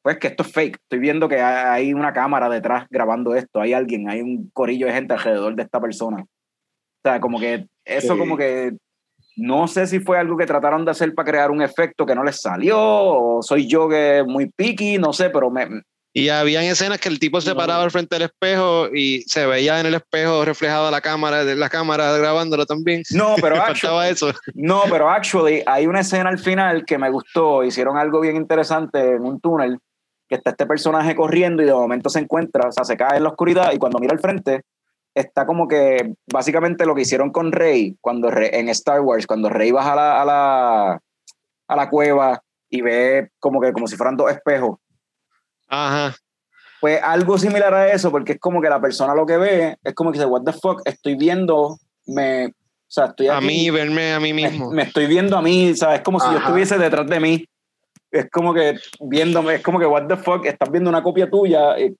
pues que esto es fake, estoy viendo que hay hay una cámara detrás grabando esto, hay alguien, hay un corillo de gente alrededor de esta persona. O sea, como que eso Sí. como que, no sé si fue algo que trataron de hacer para crear un efecto que no les salió, o soy yo que muy picky, no sé, pero me, Y habían escenas que el tipo se paraba al frente del espejo y se veía en el espejo reflejado la cámara, la cámara grabándolo también. no, pero actually- eso. No, pero actually hay una escena al final que me gustó. Hicieron algo bien interesante en un túnel, que está este personaje corriendo y de momento se encuentra, o sea, se cae en la oscuridad y cuando mira al frente está como que básicamente lo que hicieron con Rey cuando Rey- en Star Wars, cuando Rey baja a la, a la, a la cueva y ve como que como si fueran dos espejos. Ajá. Pues algo similar a eso, porque es como que la persona lo que ve es como que dice, what the fuck, estoy viendo, me, o sea, estoy A aquí, mí, verme a mí me, mismo. me estoy viendo a mí, ¿sabes? Es como si yo Ajá. estuviese detrás de mí. Es como que viéndome, es como que, what the fuck, estás viendo una copia tuya, y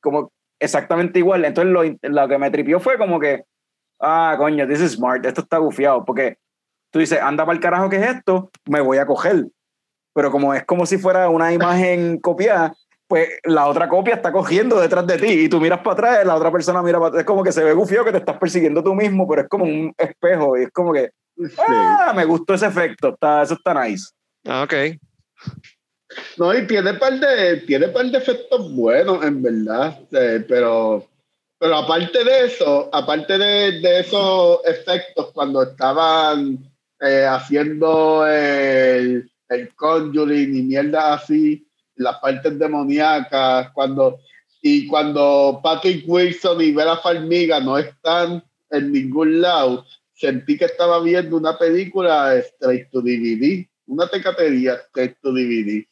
como exactamente igual. Entonces lo, lo que me tripió fue como que, ah, coño, this is smart, esto está gufiado, porque tú dices, anda para el carajo, ¿qué es esto? Me voy a coger. Pero como es como si fuera una imagen copiada, pues la otra copia está cogiendo detrás de ti y tú miras para atrás, la otra persona mira para atrás. Es como que se ve gufiado que te estás persiguiendo tú mismo, pero es como un espejo y es como que, Sí. ah, me gustó ese efecto, está, eso está nice. Ah, ok. No, y tiene par de, tiene par de efectos buenos, en verdad. eh, pero, pero aparte de eso, aparte de, de esos efectos, cuando estaban eh, haciendo el, el Conjuring y mierda así, las partes demoníacas, cuando, y cuando Patrick Wilson y Vera Farmiga no están en ningún lado, sentí que estaba viendo una película straight to DVD, una tecatería straight to DVD.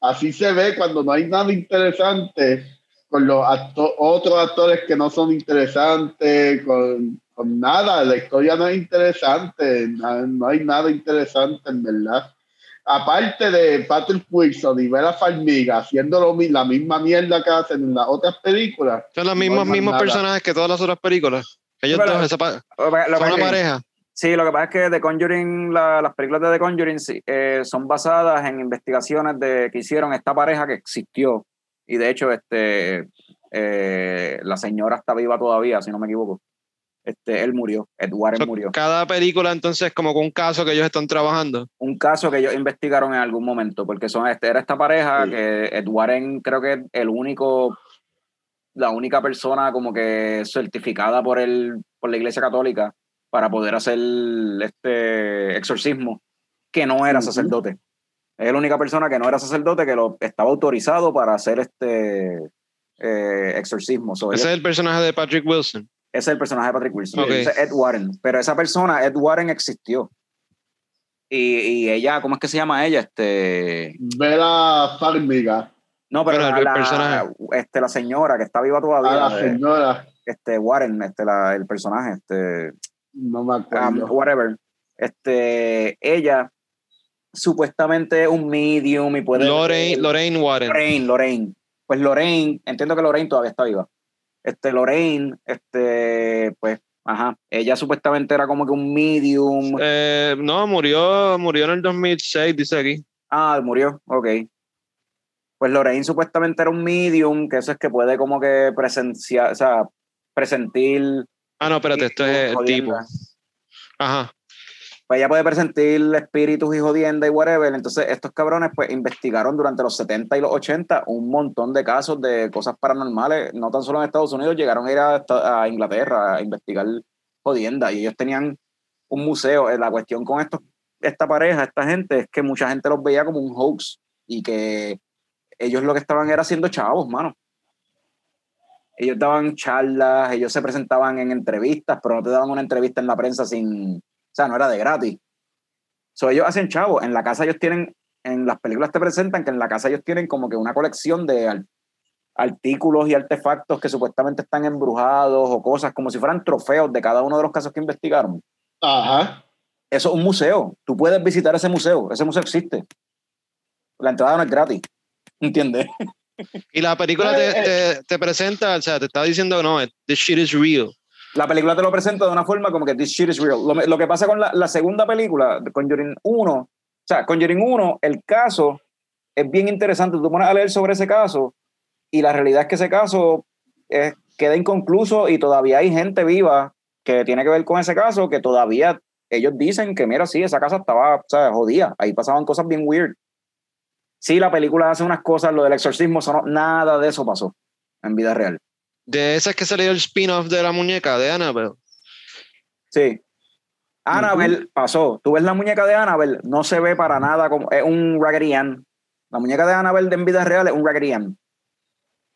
Así se ve cuando no hay nada interesante con los otros actores que no son interesantes, con, con nada, la historia no es interesante, na- no hay nada interesante en verdad. Aparte de Patrick Wilson y Vera Farmiga haciendo lo la misma mierda que hacen en las otras películas, Son los No mismos, más mismos nada. personajes que todas las otras películas. Ellos Pero- dos, esa Lo que son una pareja. Sí, lo que pasa es que The Conjuring, la- las películas de The Conjuring sí, eh, son basadas en investigaciones de, que hicieron esta pareja que existió. Y de hecho, este, eh, la señora está viva todavía, si no me equivoco. Este, él murió, Ed Warren So, murió. Cada película entonces es como con un caso que ellos están trabajando. Un caso que ellos investigaron en algún momento, porque son este, era esta pareja Sí. que Ed Warren creo que es el único, la única persona como que certificada por el, por la Iglesia Católica para poder hacer este exorcismo, que no era sacerdote. Es la única persona que no era sacerdote que lo estaba autorizado para hacer este eh, exorcismo. So, Ese ella- es el personaje de Patrick Wilson. Ese es el personaje de Patrick Wilson. Ok. Ese es Ed Warren. Pero esa persona, Ed Warren, existió. Y, y ella, ¿cómo es que se llama ella? Este. Vera Farmiga, No, pero Pero la, el la- personaje. este, la señora que está viva a todavía. la eh, señora, este Warren, este, la- el personaje, este. no me um, acuerdo. whatever. Este, ella supuestamente es un medium y puede. Lorraine, Lorraine Warren. Lorraine, Lorraine. Pues Lorraine, entiendo que Lorraine todavía está viva. Este, Lorraine, este, pues, ajá, ella supuestamente era como que un medium. Eh, no, murió, murió en el 2006, dice aquí. Ah, murió, ok. Pues Lorraine supuestamente era un medium, que eso es que puede como que presenciar, o sea, presentir. Ah, no, espérate, esto es el tipo. Ajá. Pues ella puede presentir espíritus y jodienda y whatever. Entonces, estos cabrones, pues, investigaron durante los 70 y los 80 un montón de casos de cosas paranormales, no tan solo en Estados Unidos, llegaron a ir a, Inglaterra a investigar jodienda y ellos tenían un museo. Eh, La cuestión con estos, esta pareja, esta gente, es que mucha gente los veía como un hoax y que ellos lo que estaban era haciendo chavos, mano. Ellos daban charlas, ellos se presentaban en entrevistas, pero no te daban una entrevista en la prensa sin, o sea, no era de gratis. So, ellos hacen chavos. En la casa ellos tienen, en las películas te presentan que en la casa ellos tienen como que una colección de artículos y artefactos que supuestamente están embrujados o cosas como si fueran trofeos de cada uno de los casos que investigaron. Ajá. Eso es un museo. Tú puedes visitar ese museo. Ese museo existe. La entrada no es gratis. ¿Entiendes? Y la película te, Eh, te, te presenta, o sea, te está diciendo, no, this shit is real. La película te lo presenta de una forma como que this shit is real. Lo, lo que pasa con la, la segunda película, Conjuring 1, o sea, Conjuring 1, el caso es bien interesante. Tú pones a leer sobre ese caso y la realidad es que ese caso eh, queda inconcluso y todavía hay gente viva que tiene que ver con ese caso que todavía ellos dicen que, mira, sí, esa casa estaba o sea, jodida. Ahí pasaban cosas bien weird. Sí, la película hace unas cosas, lo del exorcismo, eso no- nada de eso pasó en vida real. De esas que salió el spin-off de la muñeca de Annabelle. Sí. Annabelle pasó. Tú ves la muñeca de Annabelle, no se ve para nada como. Es un Raggedy Ann. La muñeca de Annabelle en vida real es un Raggedy Ann.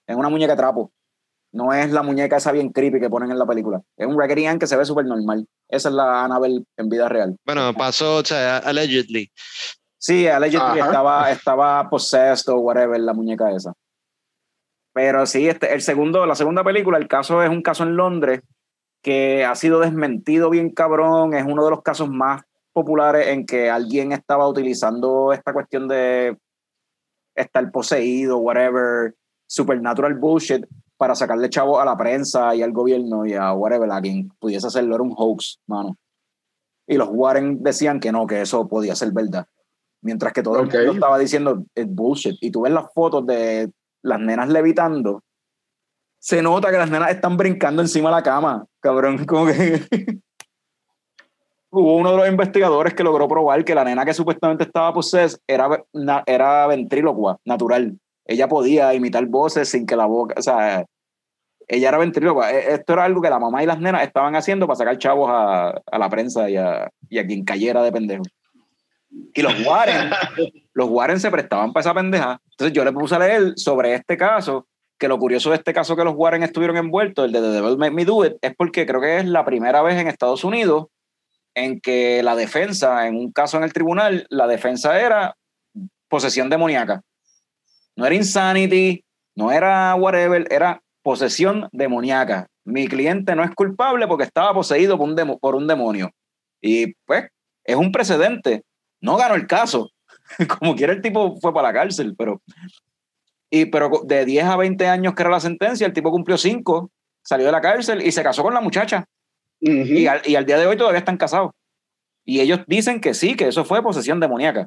Es una muñeca trapo. No es la muñeca esa bien creepy que ponen en la película. Es un Raggedy Ann que se ve súper normal. Esa es la Annabelle en vida real. Bueno, pasó, o sea, allegedly. Sí, allegedly Ajá. estaba, estaba possessed o whatever la muñeca esa. Pero sí, este, el segundo, la segunda película, el caso es un caso en Londres que ha sido desmentido bien cabrón. Es uno de los casos más populares en que alguien estaba utilizando esta cuestión de estar poseído, whatever, supernatural bullshit, para sacarle chavo a la prensa y al gobierno y a whatever, a quien pudiese hacerlo, era un hoax, mano. Y los Warren decían que no, que eso podía ser verdad. Mientras que todo el mundo estaba diciendo es bullshit. Y tú ves las fotos de las nenas levitando. Se nota que las nenas están brincando encima de la cama, cabrón. Como que hubo uno de los investigadores que logró probar que la nena que supuestamente estaba poseída era, era ventrílocua, natural. Ella podía imitar voces sin que la boca, o sea, ella era ventrílocua. E- Esto era algo que la mamá y las nenas estaban haciendo para sacar chavos a, a la prensa y a, y a quien cayera de pendejo. Y los Warren, los Warren se prestaban para esa pendeja. Entonces yo le puse a leer sobre este caso, que lo curioso de este caso que los Warren estuvieron envueltos, el de The Devil Made Me Do It, es porque creo que es la primera vez en Estados Unidos en que la defensa, en un caso en el tribunal, la defensa era posesión demoníaca. No era insanity, no era whatever, era posesión demoníaca. Mi cliente no es culpable porque estaba poseído por un, por un demonio. Y pues es un precedente. No ganó el caso. Como quiera el tipo fue para la cárcel, pero... Y, pero de 10 a 20 años que era la sentencia, el tipo cumplió 5, salió de la cárcel y se casó con la muchacha. Y al, y al día de hoy todavía están casados. Y ellos dicen que sí, que eso fue posesión demoníaca,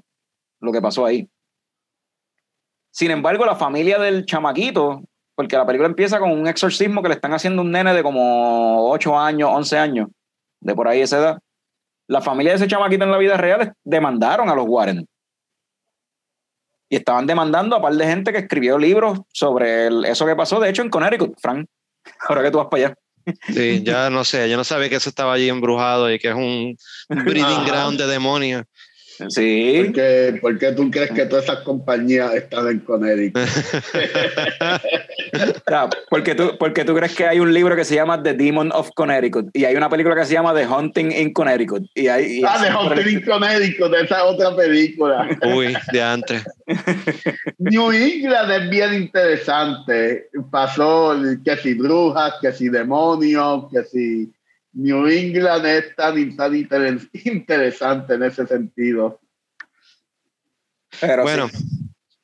lo que pasó ahí. Sin embargo, la familia del chamaquito, porque la película empieza con un exorcismo que le están haciendo a un nene de como 8 años, 11 años, de por ahí esa edad. La familia de ese chamaquito en la vida real demandaron a los Warren. Y estaban demandando a par de gente que escribió libros sobre el- eso que pasó, de hecho, en Connecticut, Frank. Ahora que tú vas para allá. Sí, ya no sé, yo no sabía que eso estaba allí embrujado y que es un breeding ground de demonios. Sí. ¿Por qué, por qué tú crees que todas esas compañías están en Connecticut? O sea, porque, tú, porque tú crees que hay un libro que se llama The Demon of Connecticut y hay una película que se llama The Hunting in Connecticut. Y hay, y ah, de Hunting in Connecticut, de esa otra película. Uy, de antes. New England es bien interesante. Pasó que si brujas, que si demonios, que si New England es tan, tan inter- interesante en ese sentido. Pero Bueno, sí.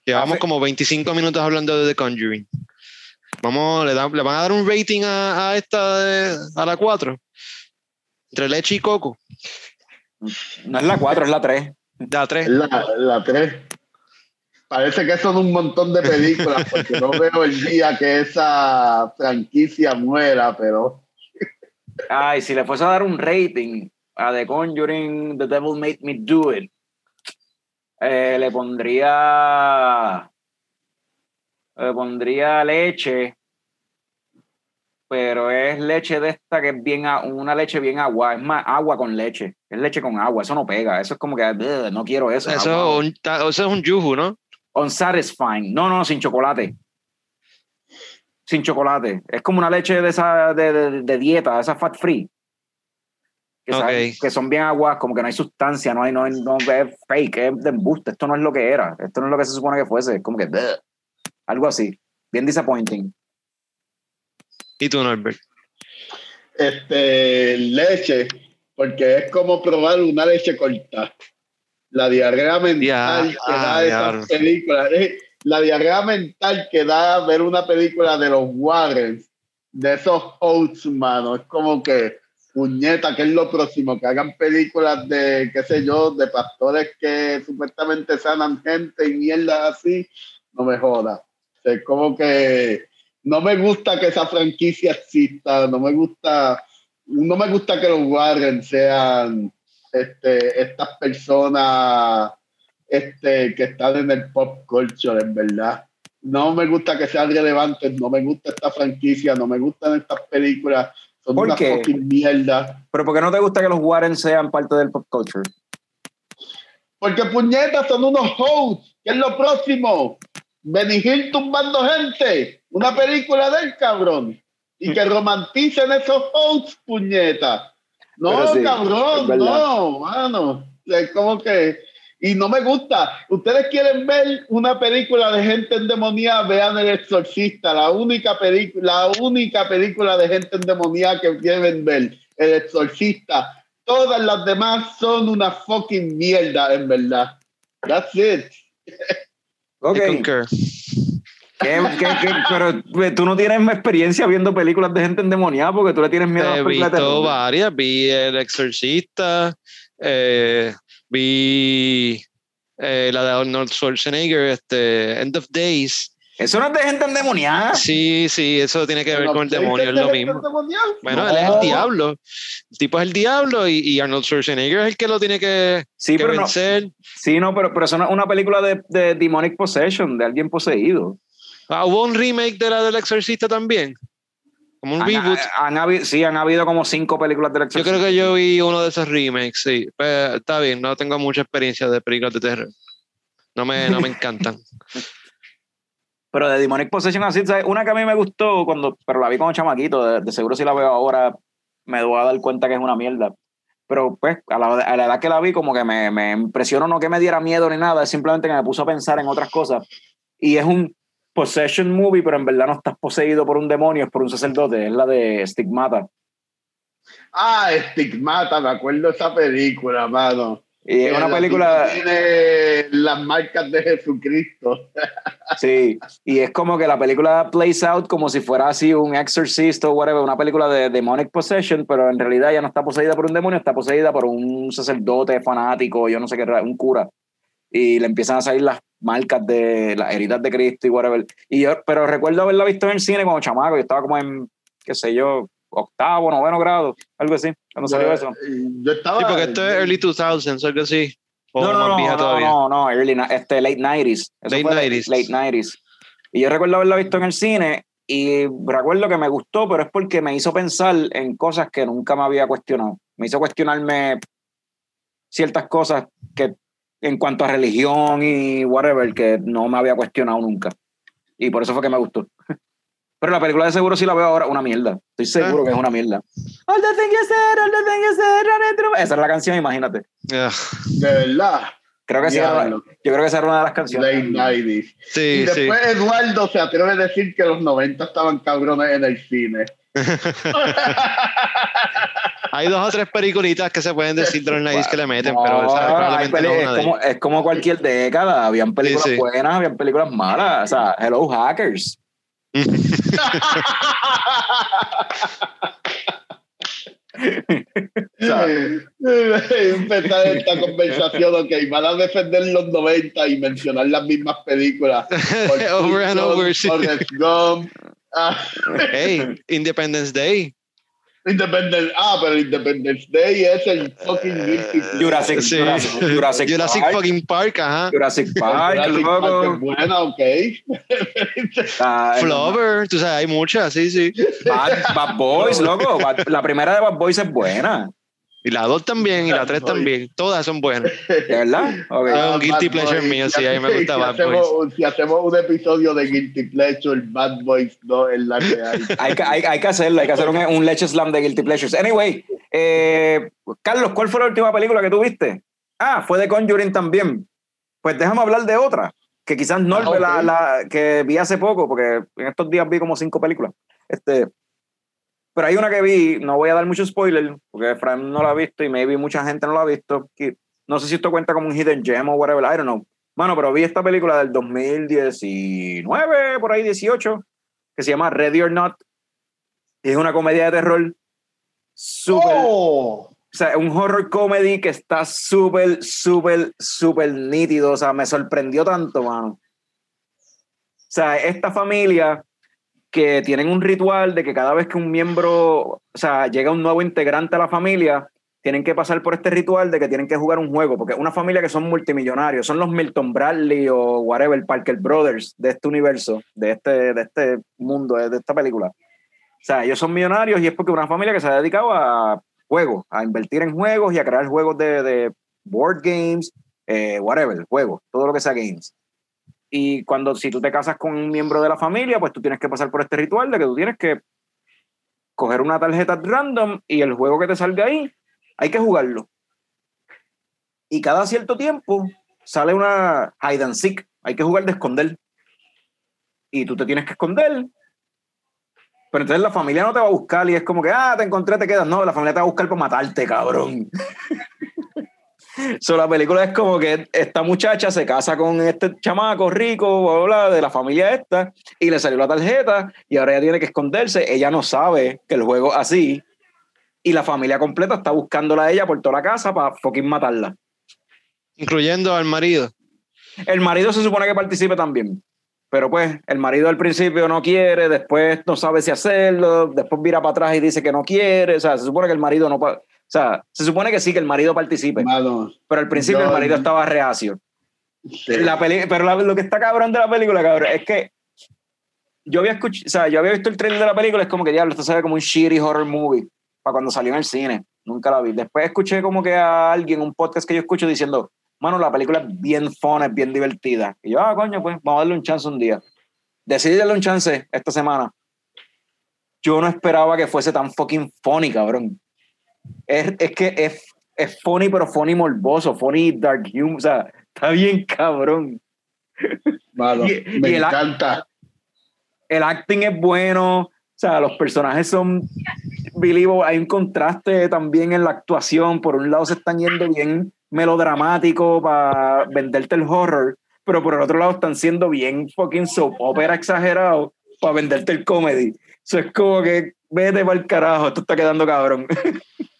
llevamos como 25 minutos hablando de The Conjuring. Vamos, le, dan- le van a dar un rating a, a esta, de- a la 4. Entre leche y coco. no es la 4, es la 3. La Es 3. la, la 3. Parece que son un montón de películas, porque no veo el día que esa franquicia muera, pero Ay, si le fuese a dar un rating a The Conjuring, The Devil Made Me Do It, eh, le pondría. Le pondría leche, pero es leche de esta que es bien. Una leche bien agua, es más agua con leche. Es leche con agua, eso no pega. Eso es como que "Ugh, no quiero eso. Eso, agua". un- eso es un yuju, ¿no? Unsatisfying. No, no, sin chocolate. Sin chocolate. Es como una leche de esa de, de- de dieta, esa fat free. Que, sabe- Ok. que son bien aguas, como que no hay sustancia, no hay, no, no es fake, es de embuste. Esto no es lo que era. Esto no es lo que se supone que fuese. Es como que "Bleh". algo así. Bien disappointing. ¿Y tú, Norbert? este, leche, porque es como probar una leche corta. La diarrea mental Ya, que ah, da esas películas, eh, la diarrea mental que da ver una película de los Warrens, de esos hosts, mano, es como que puñeta, que es lo próximo, que hagan películas de, qué sé yo, de pastores que supuestamente sanan gente y mierda así, no me joda. Es como que no me gusta que esa franquicia exista, no me gusta, no me gusta que los Warren sean este, estas personas este, que están en el pop culture, en verdad. No me gusta que sean relevantes, no me gusta esta franquicia, no me gustan estas películas, son ¿Por una qué? fucking mierda. Pero ¿por qué no te gusta que los Warren sean parte del pop culture? Porque puñetas son unos hosts, que es lo próximo. Benny Hill tumbando gente, una película del cabrón. Y que romanticen esos hosts, puñetas. No, sí, cabrón, no, mano. Es como que. Y no me gusta. Ustedes quieren ver una película de gente endemoniada, vean El Exorcista, la única película, la única película de gente endemoniada que quieren ver, El Exorcista. Todas las demás son una fucking mierda, en verdad. That's it. Ok. ¿Qué- qué- qué? Pero tú no tienes experiencia viendo películas de gente endemoniada porque tú le tienes miedo a las He películas visto varias. Vi El Exorcista. eh, vi eh, la de Arnold Schwarzenegger, este, End of Days. Eso no es de gente endemoniada. Sí, sí, eso tiene que ver con el ¿Ustedes demonio, es lo mismo. Bueno, él es No. el diablo. El tipo es el diablo y, y Arnold Schwarzenegger es el que lo tiene que, Sí, que pero no, vencer. sí, no, pero, pero eso no es una película de, de Demonic Possession, de alguien poseído. Ah, hubo un remake de la del Exorcista también. Como un Han- reboot. han habido, sí, han habido como cinco películas del Yo Exorcista. creo que yo vi uno de esos remakes, sí. Pero está bien, no tengo mucha experiencia de películas de terror. No me, no me encantan. Pero de Demonic Possession así, ¿sabes? Una que a mí me gustó, cuando, pero la vi como chamaquito, de, de seguro si la veo ahora me voy a dar cuenta que es una mierda. Pero pues a la, a la edad que la vi como que me, me impresionó, no que me diera miedo ni nada, es simplemente que me puso a pensar en otras cosas. Y es un possession movie, pero en verdad no estás poseído por un demonio, es por un sacerdote, es la de Stigmata. Ah, Estigmata, me acuerdo de esa película, mano. Y es una la película... Tiene las marcas de Jesucristo. Sí, y es como que la película plays out como si fuera así un exorcist o whatever, una película de demonic possession, pero en realidad ya no está poseída por un demonio, está poseída por un sacerdote fanático, yo no sé qué, un cura. Y le empiezan a salir las marcas de las heridas de Cristo y whatever. Y yo, pero recuerdo haberla visto en el cine como chamaco, yo estaba como en, qué sé yo, octavo, noveno grado, algo así, cuando salió eso. Yo estaba. Sí, porque esto es early 2000s, algo así. O No, no, más no, vieja no, todavía. no, no, early, este, late 90s. Eso Late fue 90s. Late 90s. Y yo recuerdo haberla visto en el cine y recuerdo que me gustó, pero es porque me hizo pensar en cosas que nunca me había cuestionado. Me hizo cuestionarme ciertas cosas que en cuanto a religión y whatever, que no me había cuestionado nunca. Y por eso fue que me gustó. Pero la película de seguro sí la veo ahora una mierda. Estoy seguro Ah. que es una mierda. All the thing you said, all the thing you said, Esa es la canción, imagínate. De verdad. Creo que sí. era- Diablo. yo creo que esa era una de las canciones. Late 90s. Y sí, sí. después Eduardo se atreve a decir que los 90 estaban cabrones en el cine. Hay dos o tres peliculitas que se pueden decir de los 90s que le meten, No, pero probablemente peli- no es como, es como cualquier década. Habían películas Sí, sí. buenas, habían películas malas. O sea, Hello Hackers. Empezar esta conversación, ok, van a defender los 90 y mencionar las mismas películas. Over and over. Forrest Gump, Hey, Independence Day. Independence, ah, pero Independence Day es el fucking pleasure. Jurassic, Sí. Jurassic, Jurassic, Jurassic Park. fucking Park, ajá. Jurassic Park, Jurassic loco. Park es buena, ok. Ah, Flover, tú sabes, hay muchas, sí, sí. Bad, Bad Boys, loco. Bad- la primera de Bad Boys es buena. Y la 2 también, y la 3 también. Todas son buenas. ¿De verdad? Ok. Ah, un guilty Bad pleasure Boys. mío, sí, a mí me Si gusta Bad hacemos, un- Si hacemos un episodio de Guilty Pleasure, Bad Boys no es la que hay. Hay que, hay, hay que hacerlo, hay que hacer un, un Leche Slam de Guilty Pleasures. Anyway, eh, Carlos, ¿cuál fue la última película que tú viste? Ah, fue de Conjuring también. Pues déjame hablar de otra, que quizás no Ah, ok. la, la- que vi hace poco, porque en estos días vi como cinco películas. Este, pero hay una que vi, no voy a dar mucho spoiler, porque Fran no la ha visto y maybe mucha gente no la ha visto. que no sé si esto cuenta como un hidden gem o whatever, I don't know. Mano, pero vi esta película del 2019, por ahí 18, que se llama Ready or Not. Y es una comedia de terror súper, Oh, o sea, un horror comedy que está súper, súper, súper nítido. O sea, me sorprendió tanto, mano. O sea, esta familia que tienen un ritual de que cada vez que un miembro, o sea, llega un nuevo integrante a la familia, tienen que pasar por este ritual de que tienen que jugar un juego, porque una familia que son multimillonarios, son los Milton Bradley o whatever, Parker Brothers de este universo, de este, de este mundo, de esta película. O sea, ellos son millonarios y es porque una familia que se ha dedicado a juegos, a invertir en juegos y a crear juegos de, de board games, eh, whatever, juegos, todo lo que sea games. Y cuando, si tú te casas con un miembro de la familia, pues tú tienes que pasar por este ritual de que tú tienes que coger una tarjeta random y el juego que te salga ahí, hay que jugarlo. Y cada cierto tiempo sale una hide and seek, hay que jugar de esconder. Y tú te tienes que esconder. Pero entonces la familia no te va a buscar y es como que, ah, te encontré, te quedas. No, la familia te va a buscar para matarte, cabrón. So, la película es como que esta muchacha se casa con este chamaco rico, bla, bla, bla, de la familia esta, y le salió la tarjeta, y ahora ella tiene que esconderse. Ella no sabe que el juego es así, y la familia completa está buscándola a ella por toda la casa para fucking matarla. Incluyendo al marido. El marido se supone que participe también, pero pues el marido al principio no quiere, después no sabe si hacerlo, después vira para atrás y dice que no quiere, o sea, se supone que el marido no... O sea, se supone que sí, que el marido participe, mano. pero al principio Yo- el marido estaba reacio. sí. La peli pero la- lo que está cabrón de la película, cabrón, es que yo había escuchado, o sea, yo había visto el trailer de la película, es como que diablo, esto se ve como un shitty horror movie para cuando salió en el cine. Nunca la vi. Después escuché como que a alguien, un podcast que yo escucho diciendo, mano, la película es bien fun, es bien divertida. Y yo, ah, coño, pues vamos a darle un chance un día. Decidí darle un chance esta semana. Yo no esperaba que fuese tan fucking funny, cabrón. Es, es que es, es funny, pero funny morboso, funny dark humor, o sea, está bien cabrón. Mano, y- me y el- encanta. el acting es bueno, o sea, los personajes son believable, hay un contraste también en la actuación, por un lado se están yendo bien melodramático para venderte el horror, pero por el otro lado están siendo bien fucking soap opera exagerado para venderte el comedy. Eso es como que vete para el carajo, esto está quedando cabrón.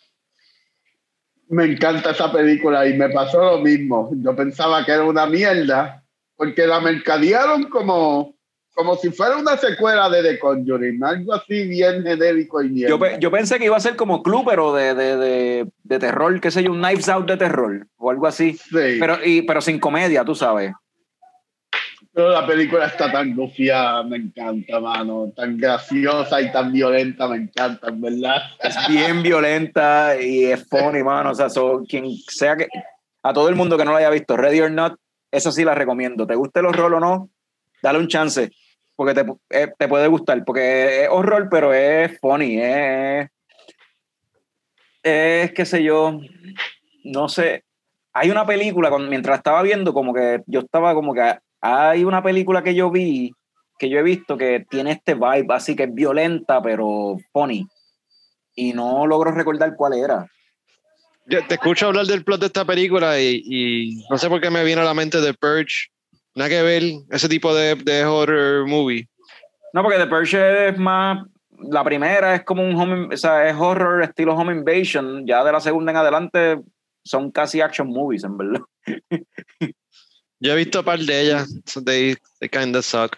Me encanta esa película y me pasó lo mismo. Yo pensaba que era una mierda porque la mercadearon como, como si fuera una secuela de The Conjuring, algo así bien genérico y mierda. Yo, pe- yo pensé que iba a ser como Club, pero de, de, de, de terror, qué sé yo, un Knives Out de terror o algo así. Sí, Pero, y, pero sin comedia, tú sabes. Pero la película está tan gufiada, me encanta, mano. Tan graciosa y tan violenta, me encanta, en verdad. es bien violenta y es funny, mano. O sea, so, quien sea que. a todo el mundo que no la haya visto, Ready or Not, esa sí la recomiendo. ¿Te gusta el horror o no? Dale un chance, porque te, eh, te puede gustar, porque es horror, pero es funny, es, es qué sé yo, no sé. Hay una película, mientras estaba viendo, como que yo estaba como que hay una película que yo vi, que yo he visto que tiene este vibe así que es violenta, pero funny. Y no logro recordar cuál era. Yo te escucho hablar del plot de esta película y, y no sé por qué me viene a la mente The Purge. Nada que ver ese tipo de, de horror movie. No, porque The Purge es más. La primera es como un home, o sea, es horror estilo home invasion. Ya de la segunda en adelante son casi action movies, en verdad. Yo he visto un par de ellas. so They, they kinda suck.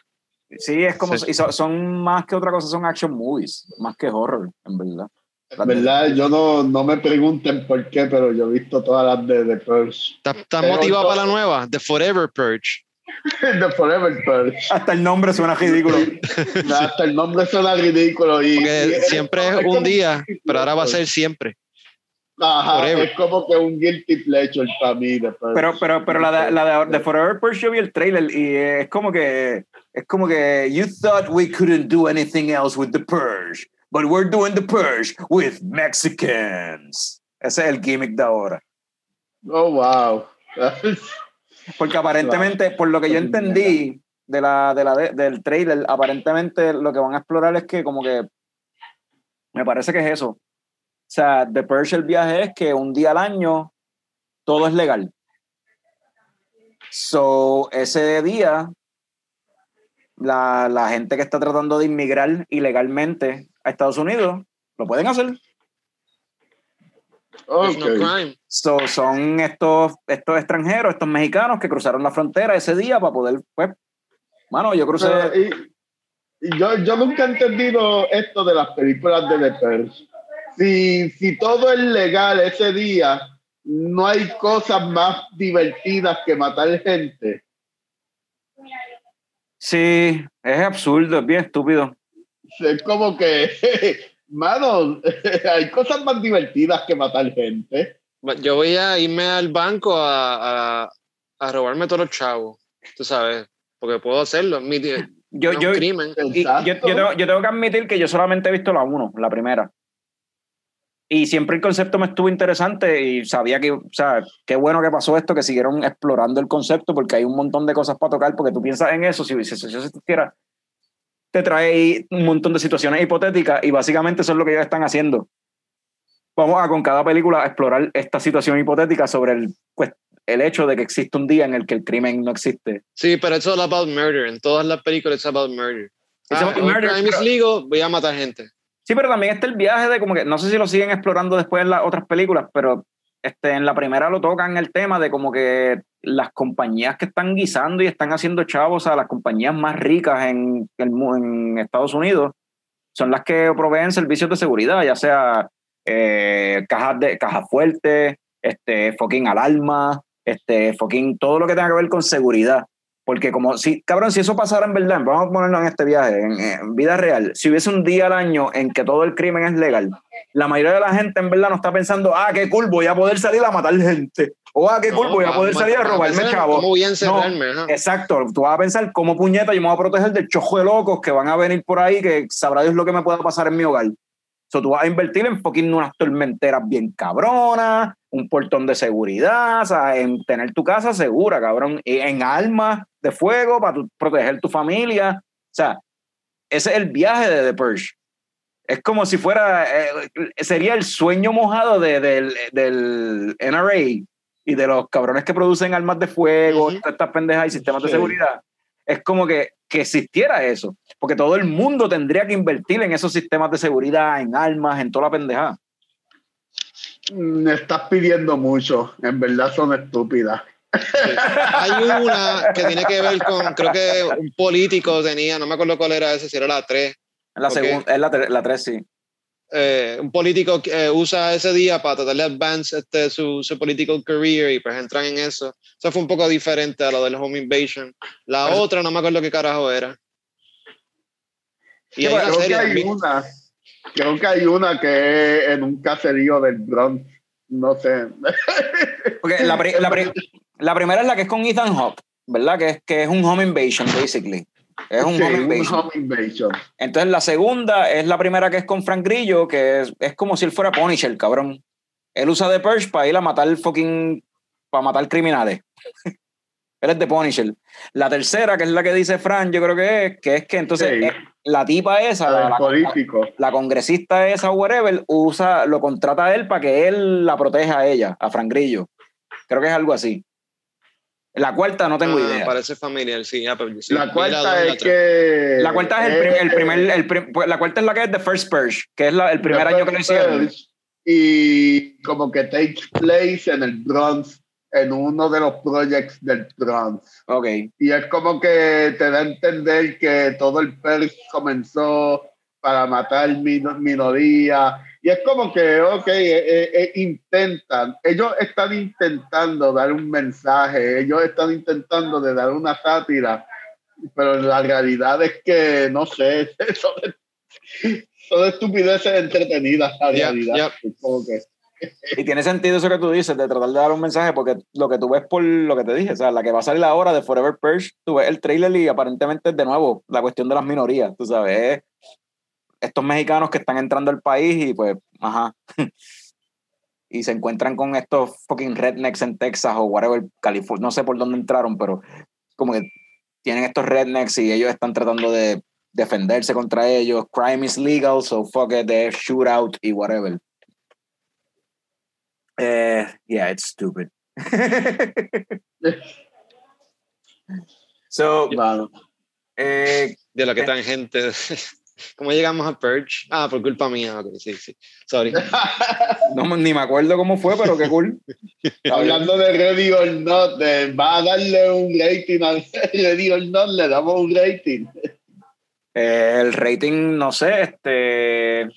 Sí, es como. Sí. y son, son más que otra cosa, son action movies, más que horror, en verdad. En verdad, yo no, no me pregunten por qué, pero yo he visto todas las de The Purge. ¿Estás motivado todo- para la nueva? The Forever Purge. The Forever Purge. Hasta el nombre suena ridículo. Hasta el nombre suena ridículo. Y, Porque y- siempre es un día, pero ahora va a ser siempre. Ajá, Forever. es como que un guilty pleasure para mí. The Purge. Pero, pero, pero la de, la de, de Forever Purge yo vi el trailer y es como que. Es como que. You thought we couldn't do anything else with The Purge, but we're doing The Purge with Mexicans. Ese es el gimmick de ahora. Oh, wow. Porque aparentemente, por lo que yo entendí de la, de la de- del trailer, aparentemente lo que van a explorar es que como que me parece que es eso. O sea, The Purge el viaje es que un día al año todo es legal. So, ese día, la, la gente que está tratando de inmigrar ilegalmente a Estados Unidos, lo pueden hacer. There's no Ok. crime. So, son estos, estos extranjeros, estos mexicanos que cruzaron la frontera ese día para poder, pues, mano, yo crucé. Pero, y- y yo, yo nunca he entendido esto de las películas de The Purge. Si, si todo es legal ese día, no hay cosas más divertidas que matar gente. Sí, es absurdo, es bien estúpido. Es como que, mano, hay cosas más divertidas que matar gente. Yo voy a irme al banco a, a, a robarme todos los chavos, tú sabes, porque puedo hacerlo. Mi, Yo, no yo, un crimen. y yo, yo tengo, yo tengo que admitir que yo solamente he visto la uno, la primera. Y siempre el concepto me estuvo interesante y sabía que, o sea, qué bueno que pasó esto, que siguieron explorando el concepto porque hay un montón de cosas para tocar, porque tú piensas en eso, si, si, si eso existiera, te trae un montón de situaciones hipotéticas y básicamente eso es lo que ellos están haciendo. Vamos a con cada película a explorar esta situación hipotética sobre el, pues, el hecho de que existe un día en el que el crimen no existe. Sí, pero it's all about murder. En todas las películas it's about murder. Ah, about murder, crime is pero- legal, voy a matar gente. Sí, pero también está el viaje de como que, no sé si lo siguen explorando después en las otras películas, pero este, en la primera lo tocan el tema de como que las compañías que están guisando y están haciendo chavos a las compañías más ricas en, Estados Unidos son las que proveen servicios de seguridad, ya sea eh, cajas de cajas fuertes, este, fucking alarma, este, fucking todo lo que tenga que ver con seguridad. Porque como si, cabrón, si eso pasara en verdad, vamos a ponerlo en este viaje, en, en vida real, si hubiese un día al año en que todo el crimen es legal, la mayoría de la gente en verdad no está pensando, ah, qué cool, voy a poder salir a matar gente. O ah, qué cool, No, voy a poder va- salir a robarme pensar chavos. ¿Cómo voy a encerrarme? ajá. Exacto, tú vas a pensar cómo puñeta yo me voy a proteger del chojo de locos que van a venir por ahí, que sabrá Dios lo que me pueda pasar en mi hogar. So, tú vas a invertir en fucking unas tormenteras bien cabronas, un portón de seguridad, o sea, en tener tu casa segura, cabrón, y en armas de fuego para tu- proteger tu familia. O sea, ese es el viaje de The Purge. Es como si fuera, eh, sería el sueño mojado de- del, del NRA y de los cabrones que producen armas de fuego, Ujú. todas estas pendejas y sistemas de Sí. seguridad. Es como que, que existiera eso, porque todo el mundo tendría que invertir en esos sistemas de seguridad, en armas, en toda la pendejada. Me estás pidiendo mucho. En verdad son estúpidas. Hay una que tiene que ver con, creo que un político tenía, no me acuerdo cuál era ese, si era la 3. Es la, segunda, es la, la 3, sí. eh, un político que eh, usa ese día para tratar de advance este, su, su political career y pues entran en eso. Eso fue un poco diferente a lo del home invasion. La Pero- otra no me acuerdo qué carajo era. Y Sí, hay una Creo que hay una. Creo que hay una que es en un caserío del Bronx. No sé. Porque la, pri- la pri- la primera es la que es con Ethan Hawke, ¿verdad? Que es, que es un home invasion, basically. Es un Sí, home un invasion. home invasion. Entonces la segunda es la primera que es con Frank Grillo, que es, es como si él fuera Punisher, cabrón. Él usa The Purge para ir a matar fucking... para matar criminales. Él es de Punisher. La tercera, que es la que dice Frank, yo creo que es, que es que entonces Sí. eh, la tipa esa, la, la- político. la congresista esa, whatever, usa, lo contrata a él para que él la proteja a ella, a Frank Grillo. Creo que es algo así. La cuarta no tengo Ah, idea. Parece familiar, sí. ah, pero sí, la cuarta la es tres. que. La cuarta es el, prim- el primer, el prim- pues, la cuarta es la que es The First Purge, que es la- el primer The año que lo First hicieron. Y como que takes place en el Bronx, en uno de los projects del Bronx. Ok. Y es como que te da a entender que todo el Purge comenzó para matar mino- minorías. Y es como que, ok, eh, eh, intentan, ellos están intentando dar un mensaje, ellos están intentando de dar una sátira, pero la realidad es que, no sé, son, son estupideces entretenidas, la Ya, realidad. ya. Es como que, Y tiene sentido eso que tú dices, de tratar de dar un mensaje, porque lo que tú ves por lo que te dije, o sea, la que va a salir ahora de Forever Purge, tú ves el trailer y aparentemente de nuevo la cuestión de las minorías, tú sabes, es estos mexicanos que están entrando al país y pues, ajá, y se encuentran con estos fucking rednecks en Texas o whatever, California, no sé por dónde entraron, pero como que tienen estos rednecks y ellos están tratando de defenderse contra ellos, crime is legal, so fuck it, they shoot out y whatever. Eh, yeah, it's stupid. so, mano. eh, De lo que tan gente. ¿Cómo llegamos a Purge? Ah, por culpa mía. ok, sí, sí. Sorry. no, me- ni me acuerdo cómo fue, pero qué cool. Hablando de Ready or Not, eh, va a darle un rating al Ready or Not, le damos un rating. Eh, el rating, no sé, este.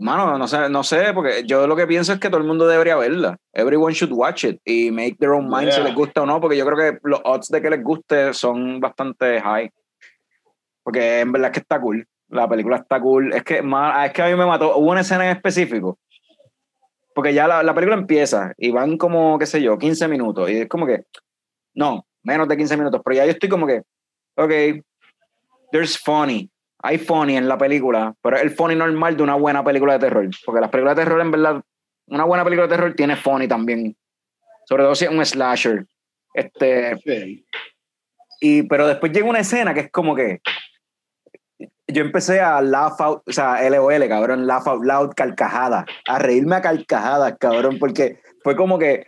Mano, no sé, no sé, porque yo lo que pienso es que todo el mundo debería verla. Everyone should watch it y make their own mind si Yeah. les gusta o no, porque yo creo que los odds de que les guste son bastante high. Porque en verdad es que está cool. La película está cool. Es que, ma- es que a mí me mató. Hubo una escena en específico. Porque ya la, la película empieza y van como, qué sé yo, 15 minutos. Y es como que, no, menos de 15 minutos. Pero ya yo estoy como que, ok, there's funny. Hay funny en la película, pero es el funny normal de una buena película de terror. Porque las películas de terror, en verdad, una buena película de terror tiene funny también. Sobre todo si es un slasher. Este, Sí. y, pero después llega una escena que es como que yo empecé a laugh out, o sea, LOL, cabrón, laugh out loud, carcajada, a reírme a carcajadas, cabrón, porque fue como que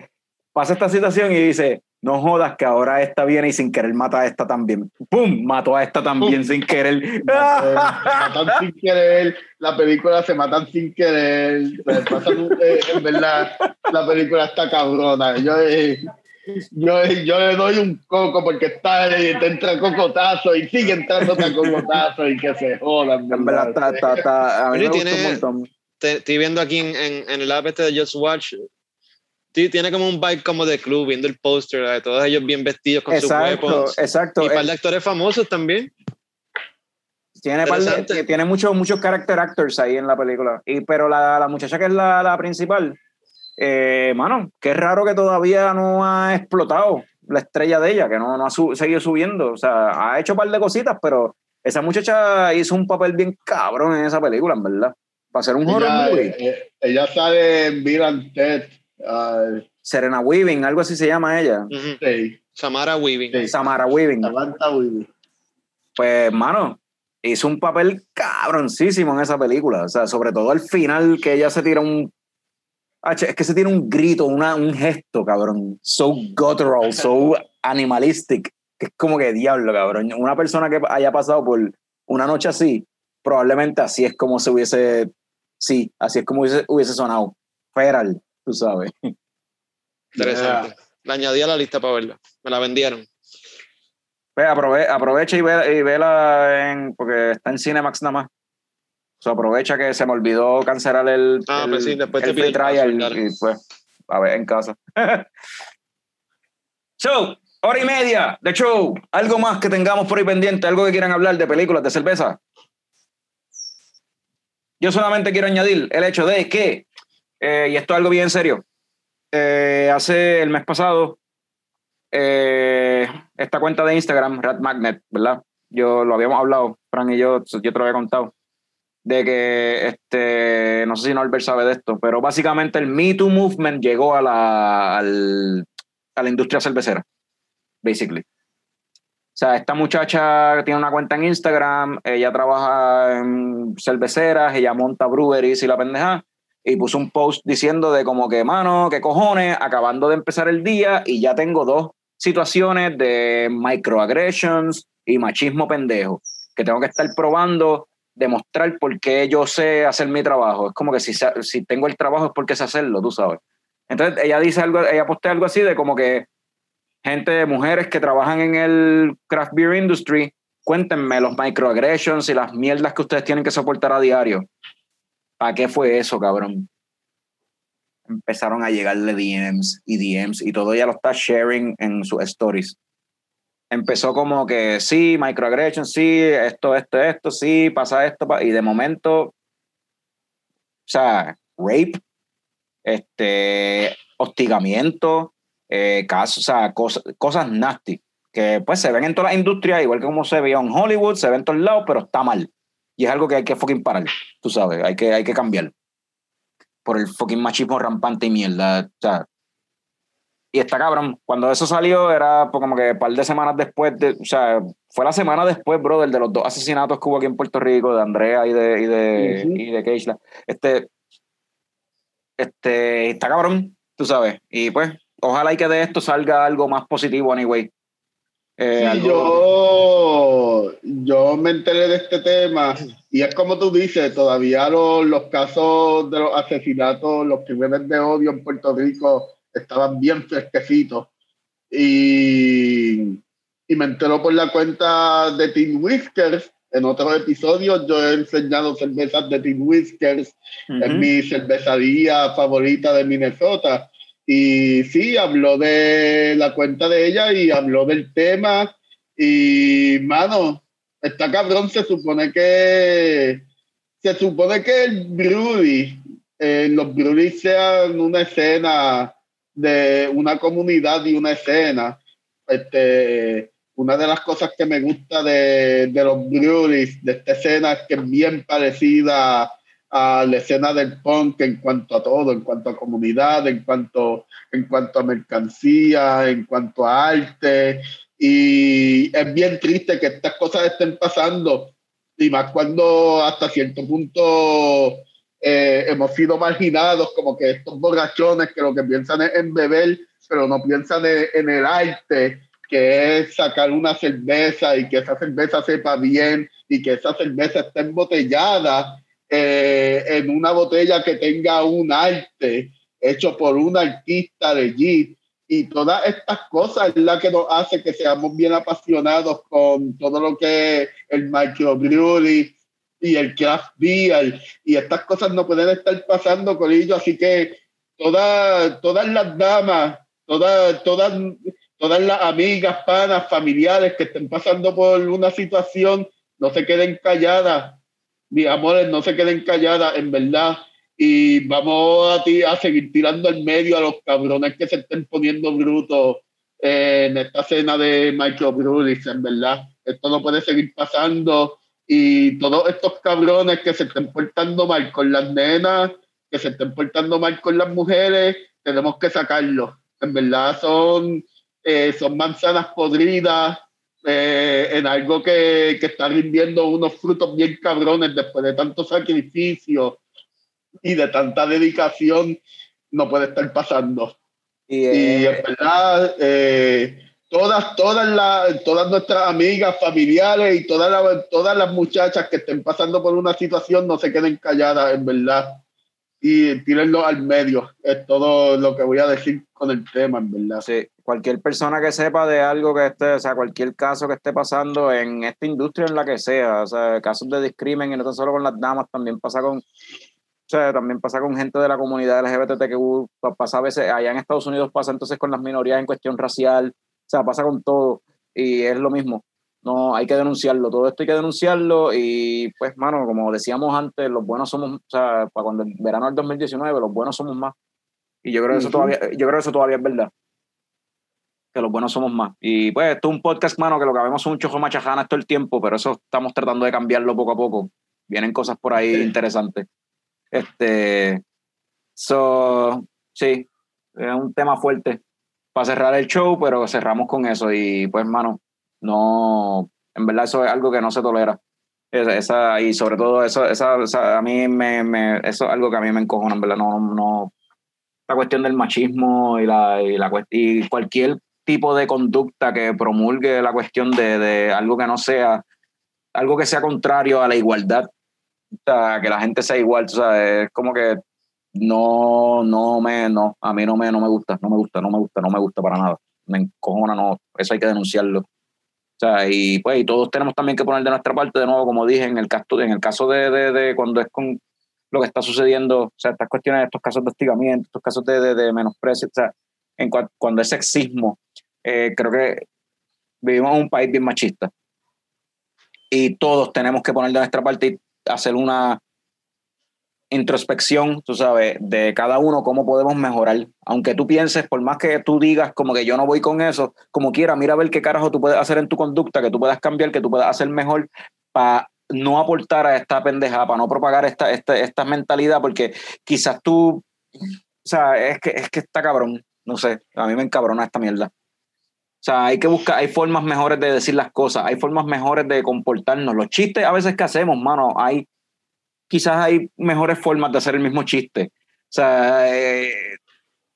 pasa esta situación y dice, no jodas que ahora esta viene y sin querer mata a esta también. ¡Pum! Mató a esta también sin querer. Se matan sin querer, la película se matan sin querer. pasan, eh, en verdad, la película está cabrona. Yo, eh, yo, yo le doy un coco porque está, eh, te entra cocotazo y sigue entrando cocotazo y que se jodan. En verdad, está, está, está- a mí me tiene- un montón. Estoy viendo aquí en, en, en el app este de Just Watch. Sí, tiene como un vibe como de club, viendo el póster de todos ellos bien vestidos con sus Exacto, weapons. exacto. Y un par Eh, de actores famosos también. Tiene, par de- Interesante. tiene muchos muchos character actors ahí en la película. Y, pero la, la muchacha que es la, la principal, eh, mano, qué raro que todavía no ha explotado la estrella de ella, que no, no ha su- seguido subiendo. O sea, ha hecho un par de cositas, pero esa muchacha hizo un papel bien cabrón en esa película, en verdad. Para ser un horror Ella, movie. eh, ella sale en Bill and Ted. Ah, Serena Weaving, algo así se llama ella. Sí, Samara Weaving. Sí. Samara Weaving. Samantha Weaving. Pues, mano, hizo un papel cabroncísimo en esa película. O sea, sobre todo al final, que ella se tira un. Ah, Es que se tiene un grito, una, un gesto, cabrón. So guttural, so animalistic. Que es como que diablo, cabrón. Una persona que haya pasado por una noche así, probablemente así es como se hubiese. Sí, así es como hubiese, hubiese sonado. Feral, tú sabes. Interesante. La añadí a la lista para verla. Me la vendieron. Pues aprove- aprovecha y, ve, y vela en, porque está en Cinemax nada más. O sea, aprovecha que se me olvidó cancelar el, Ah, el, pues sí, después te el pide free el trial y pues a ver en casa. show, hora y media de show. Algo más que tengamos por ahí pendiente, algo que quieran hablar de películas, de cerveza. Yo solamente quiero añadir el hecho de que Eh, y esto es algo bien serio. Eh, hace el mes pasado, eh, esta cuenta de Instagram, Rat Magnet, ¿verdad? Yo lo habíamos hablado, Fran y yo, yo te lo había contado, de que, este, no sé si Norbert sabe de esto, pero básicamente el Me Too Movement llegó a la, al- a la industria cervecera, basically. O sea, esta muchacha tiene una cuenta en Instagram, ella trabaja en cerveceras, ella monta breweries y la pendeja, y puso un post diciendo de como que, mano, qué cojones, acabando de empezar el día y ya tengo dos situaciones de microaggressions y machismo pendejo, que tengo que estar probando, demostrar por qué yo sé hacer mi trabajo. Es como que si, si tengo el trabajo es porque sé hacerlo, tú sabes. Entonces ella dice algo, ella postea algo así de como que gente, mujeres que trabajan en el craft beer industry, cuéntenme los microaggressions y las mierdas que ustedes tienen que soportar a diario. ¿Para qué fue eso, cabrón? Empezaron a llegarle DMs y DMs y todo ella lo está sharing en sus stories. Empezó como que sí, microaggressions, sí, esto, esto, esto, sí, pasa esto, y de momento, o sea, rape, este, hostigamiento, eh, casos, o sea, cosas, cosas nasty, que pues se ven en todas las industrias, igual que como se veía en Hollywood, se ven en todos lados, pero está mal. Y es algo que hay que fucking parar, tú sabes, hay que, hay que cambiar. Por el fucking machismo rampante y mierda. O sea, y está cabrón. Cuando eso salió, era pues, como que un par de semanas después, de, o sea, fue la semana después, brother, de los dos asesinatos que hubo aquí en Puerto Rico, de Andrea y de, y de, Ujú. y de Keishla. Este, este, está cabrón, tú sabes. Y pues, ojalá y que de esto salga algo más positivo, anyway. Eh, Sí, yo, yo me enteré de este tema y es como tú dices, todavía los, los casos de los asesinatos, los crímenes de odio en Puerto Rico estaban bien fresquecitos y, y me enteró por la cuenta de Team Whiskers. En otros episodios yo he enseñado cervezas de Team Whiskers es Ujú. mi cervecería favorita de Minnesota. Y sí, habló de la cuenta de ella y habló del tema. Y, mano, está cabrón, se supone que se supone que el brewery, eh, los breweries sean una escena de una comunidad y una escena. Este, una de las cosas que me gusta de, de los breweries, de esta escena, es que es bien parecida a la escena del punk en cuanto a todo, en cuanto a comunidad, en cuanto, en cuanto a mercancía, en cuanto a arte. Y es bien triste que estas cosas estén pasando, y más cuando hasta cierto punto eh, hemos sido marginados, como que estos borrachones que lo que piensan es en beber, pero no piensan en, en el arte, que es sacar una cerveza y que esa cerveza sepa bien y que esa cerveza esté embotellada eh, en una botella que tenga un arte hecho por un artista legit. Y todas estas cosas es la que nos hace que seamos bien apasionados con todo lo que es el microbrewery y el craft beer. Y estas cosas no pueden estar pasando con ellos. Así que todas, todas las damas, todas, todas, todas las amigas, panas, familiares que estén pasando por una situación, no se queden calladas mis amores, no se queden calladas, en verdad. Y vamos a, ti, a seguir tirando al medio a los cabrones que se estén poniendo brutos eh, en esta cena de microbreweries, en verdad. Esto no puede seguir pasando. Y todos estos cabrones que se estén portando mal con las nenas, que se estén portando mal con las mujeres, tenemos que sacarlos. En verdad son, eh, son manzanas podridas, eh, en algo que, que está rindiendo unos frutos bien cabrones después de tanto sacrificio y de tanta dedicación, no puede estar pasando. Y, Y eh, en verdad, eh, todas, todas, las, todas nuestras amigas, familiares y todas, las todas las muchachas que estén pasando por una situación no se queden calladas, en verdad. Y tírenlo al medio. Es todo lo que voy a decir con el tema, en verdad. Sí, cualquier persona que sepa de algo que esté, o sea, cualquier caso que esté pasando en esta industria en la que sea, o sea, casos de discrimen y no tan solo con las damas, también pasa con, o sea, también pasa con gente de la comunidad LGBTQ, pasa a veces, allá en Estados Unidos pasa entonces con las minorías en cuestión racial, o sea, pasa con todo y es lo mismo. No, hay que denunciarlo, todo esto hay que denunciarlo y pues, mano, como decíamos antes, los buenos somos, o sea, para cuando el verano del 2019, los buenos somos más. Y yo creo que eso todavía, yo creo que eso todavía es verdad. Que los buenos somos más. Y pues esto es un podcast, mano, que lo que vemos son un chojo machajanas todo el tiempo, pero eso estamos tratando de cambiarlo poco a poco. Vienen cosas por ahí Sí. interesantes. Este, so, sí, es un tema fuerte para cerrar el show, pero cerramos con eso y pues, mano, no, en verdad eso es algo que no se tolera. Esa, y sobre todo eso, esa, a mí me, eso es algo que a mí me encojona, en verdad, no, no, la cuestión del machismo y, la, y, la, y cualquier tipo de conducta que promulgue la cuestión de, de algo que no sea, algo que sea contrario a la igualdad, o sea, que la gente sea igual, tú sabes, es como que no, no me, no, a mí no me, no me gusta, no me gusta, no me gusta, no me gusta para nada. Me encojona, no, eso hay que denunciarlo. Sea, y pues y todos tenemos también que poner de nuestra parte, de nuevo, como dije, en el caso, en el caso de, de, de cuando es con lo que está sucediendo, o sea, estas cuestiones, estos casos de hostigamiento, estos casos de, de, de menosprecio, o sea, en cua- cuando es sexismo, eh, creo que vivimos en un país bien machista. Y todos tenemos que poner de nuestra parte y hacer una introspección, tú sabes, de cada uno, cómo podemos mejorar. Aunque tú pienses, por más que tú digas como que yo no voy con eso, como quiera, mira a ver qué carajo tú puedes hacer en tu conducta, que tú puedas cambiar, que tú puedas hacer mejor para no aportar a esta pendeja, para no propagar esta, esta, esta mentalidad, porque quizás tú, o sea, es que, es que está cabrón, no sé, a mí me encabrona esta mierda. O sea, hay que buscar, hay formas mejores de decir las cosas, hay formas mejores de comportarnos. Los chistes a veces que hacemos, mano, hay, quizás hay mejores formas de hacer el mismo chiste. O sea, eh,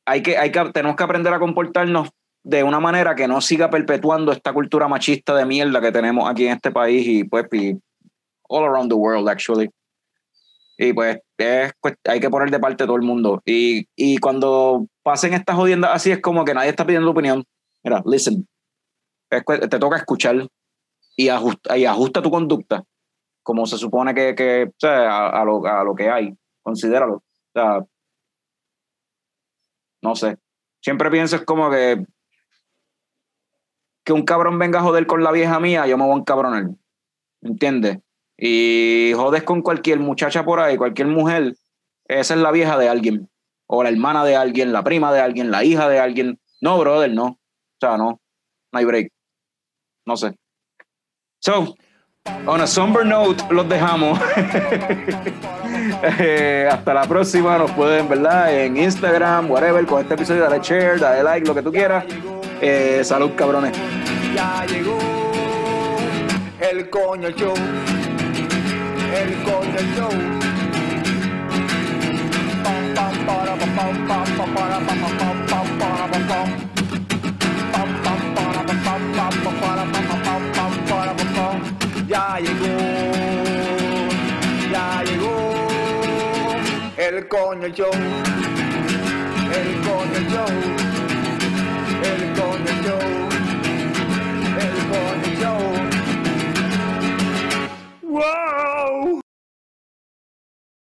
hay que, hay que, tenemos que aprender a comportarnos de una manera que no siga perpetuando esta cultura machista de mierda que tenemos aquí en este país y pues y all around the world actually. Y pues es, cuest- hay que poner de parte todo el mundo. Y, y cuando pasen estas jodiendas así es como que nadie está pidiendo opinión. Mira, listen, te toca escuchar y ajusta, y ajusta tu conducta como se supone que, que o sea, a, lo, a lo que hay. Considéralo. O sea, no sé. Siempre pienso es como que que un cabrón venga a joder con la vieja mía, yo me voy a encabronar. ¿Entiendes? Y jodes con cualquier muchacha por ahí, cualquier mujer, esa es la vieja de alguien. O la hermana de alguien, la prima de alguien, la hija de alguien. No, brother, no. O sea, no. No hay break. No sé. So, on a somber note, los dejamos. Eh, hasta la próxima. Nos pueden, ¿verdad? En Instagram, whatever, con este episodio, dale share, dale like, lo que tú quieras. Eh, salud, cabrones. Ya llegó el coño show. El coño show. Pam, pam, para, ya llegó, ya llegó el coño show, el coño el coño el coño ¡Wow!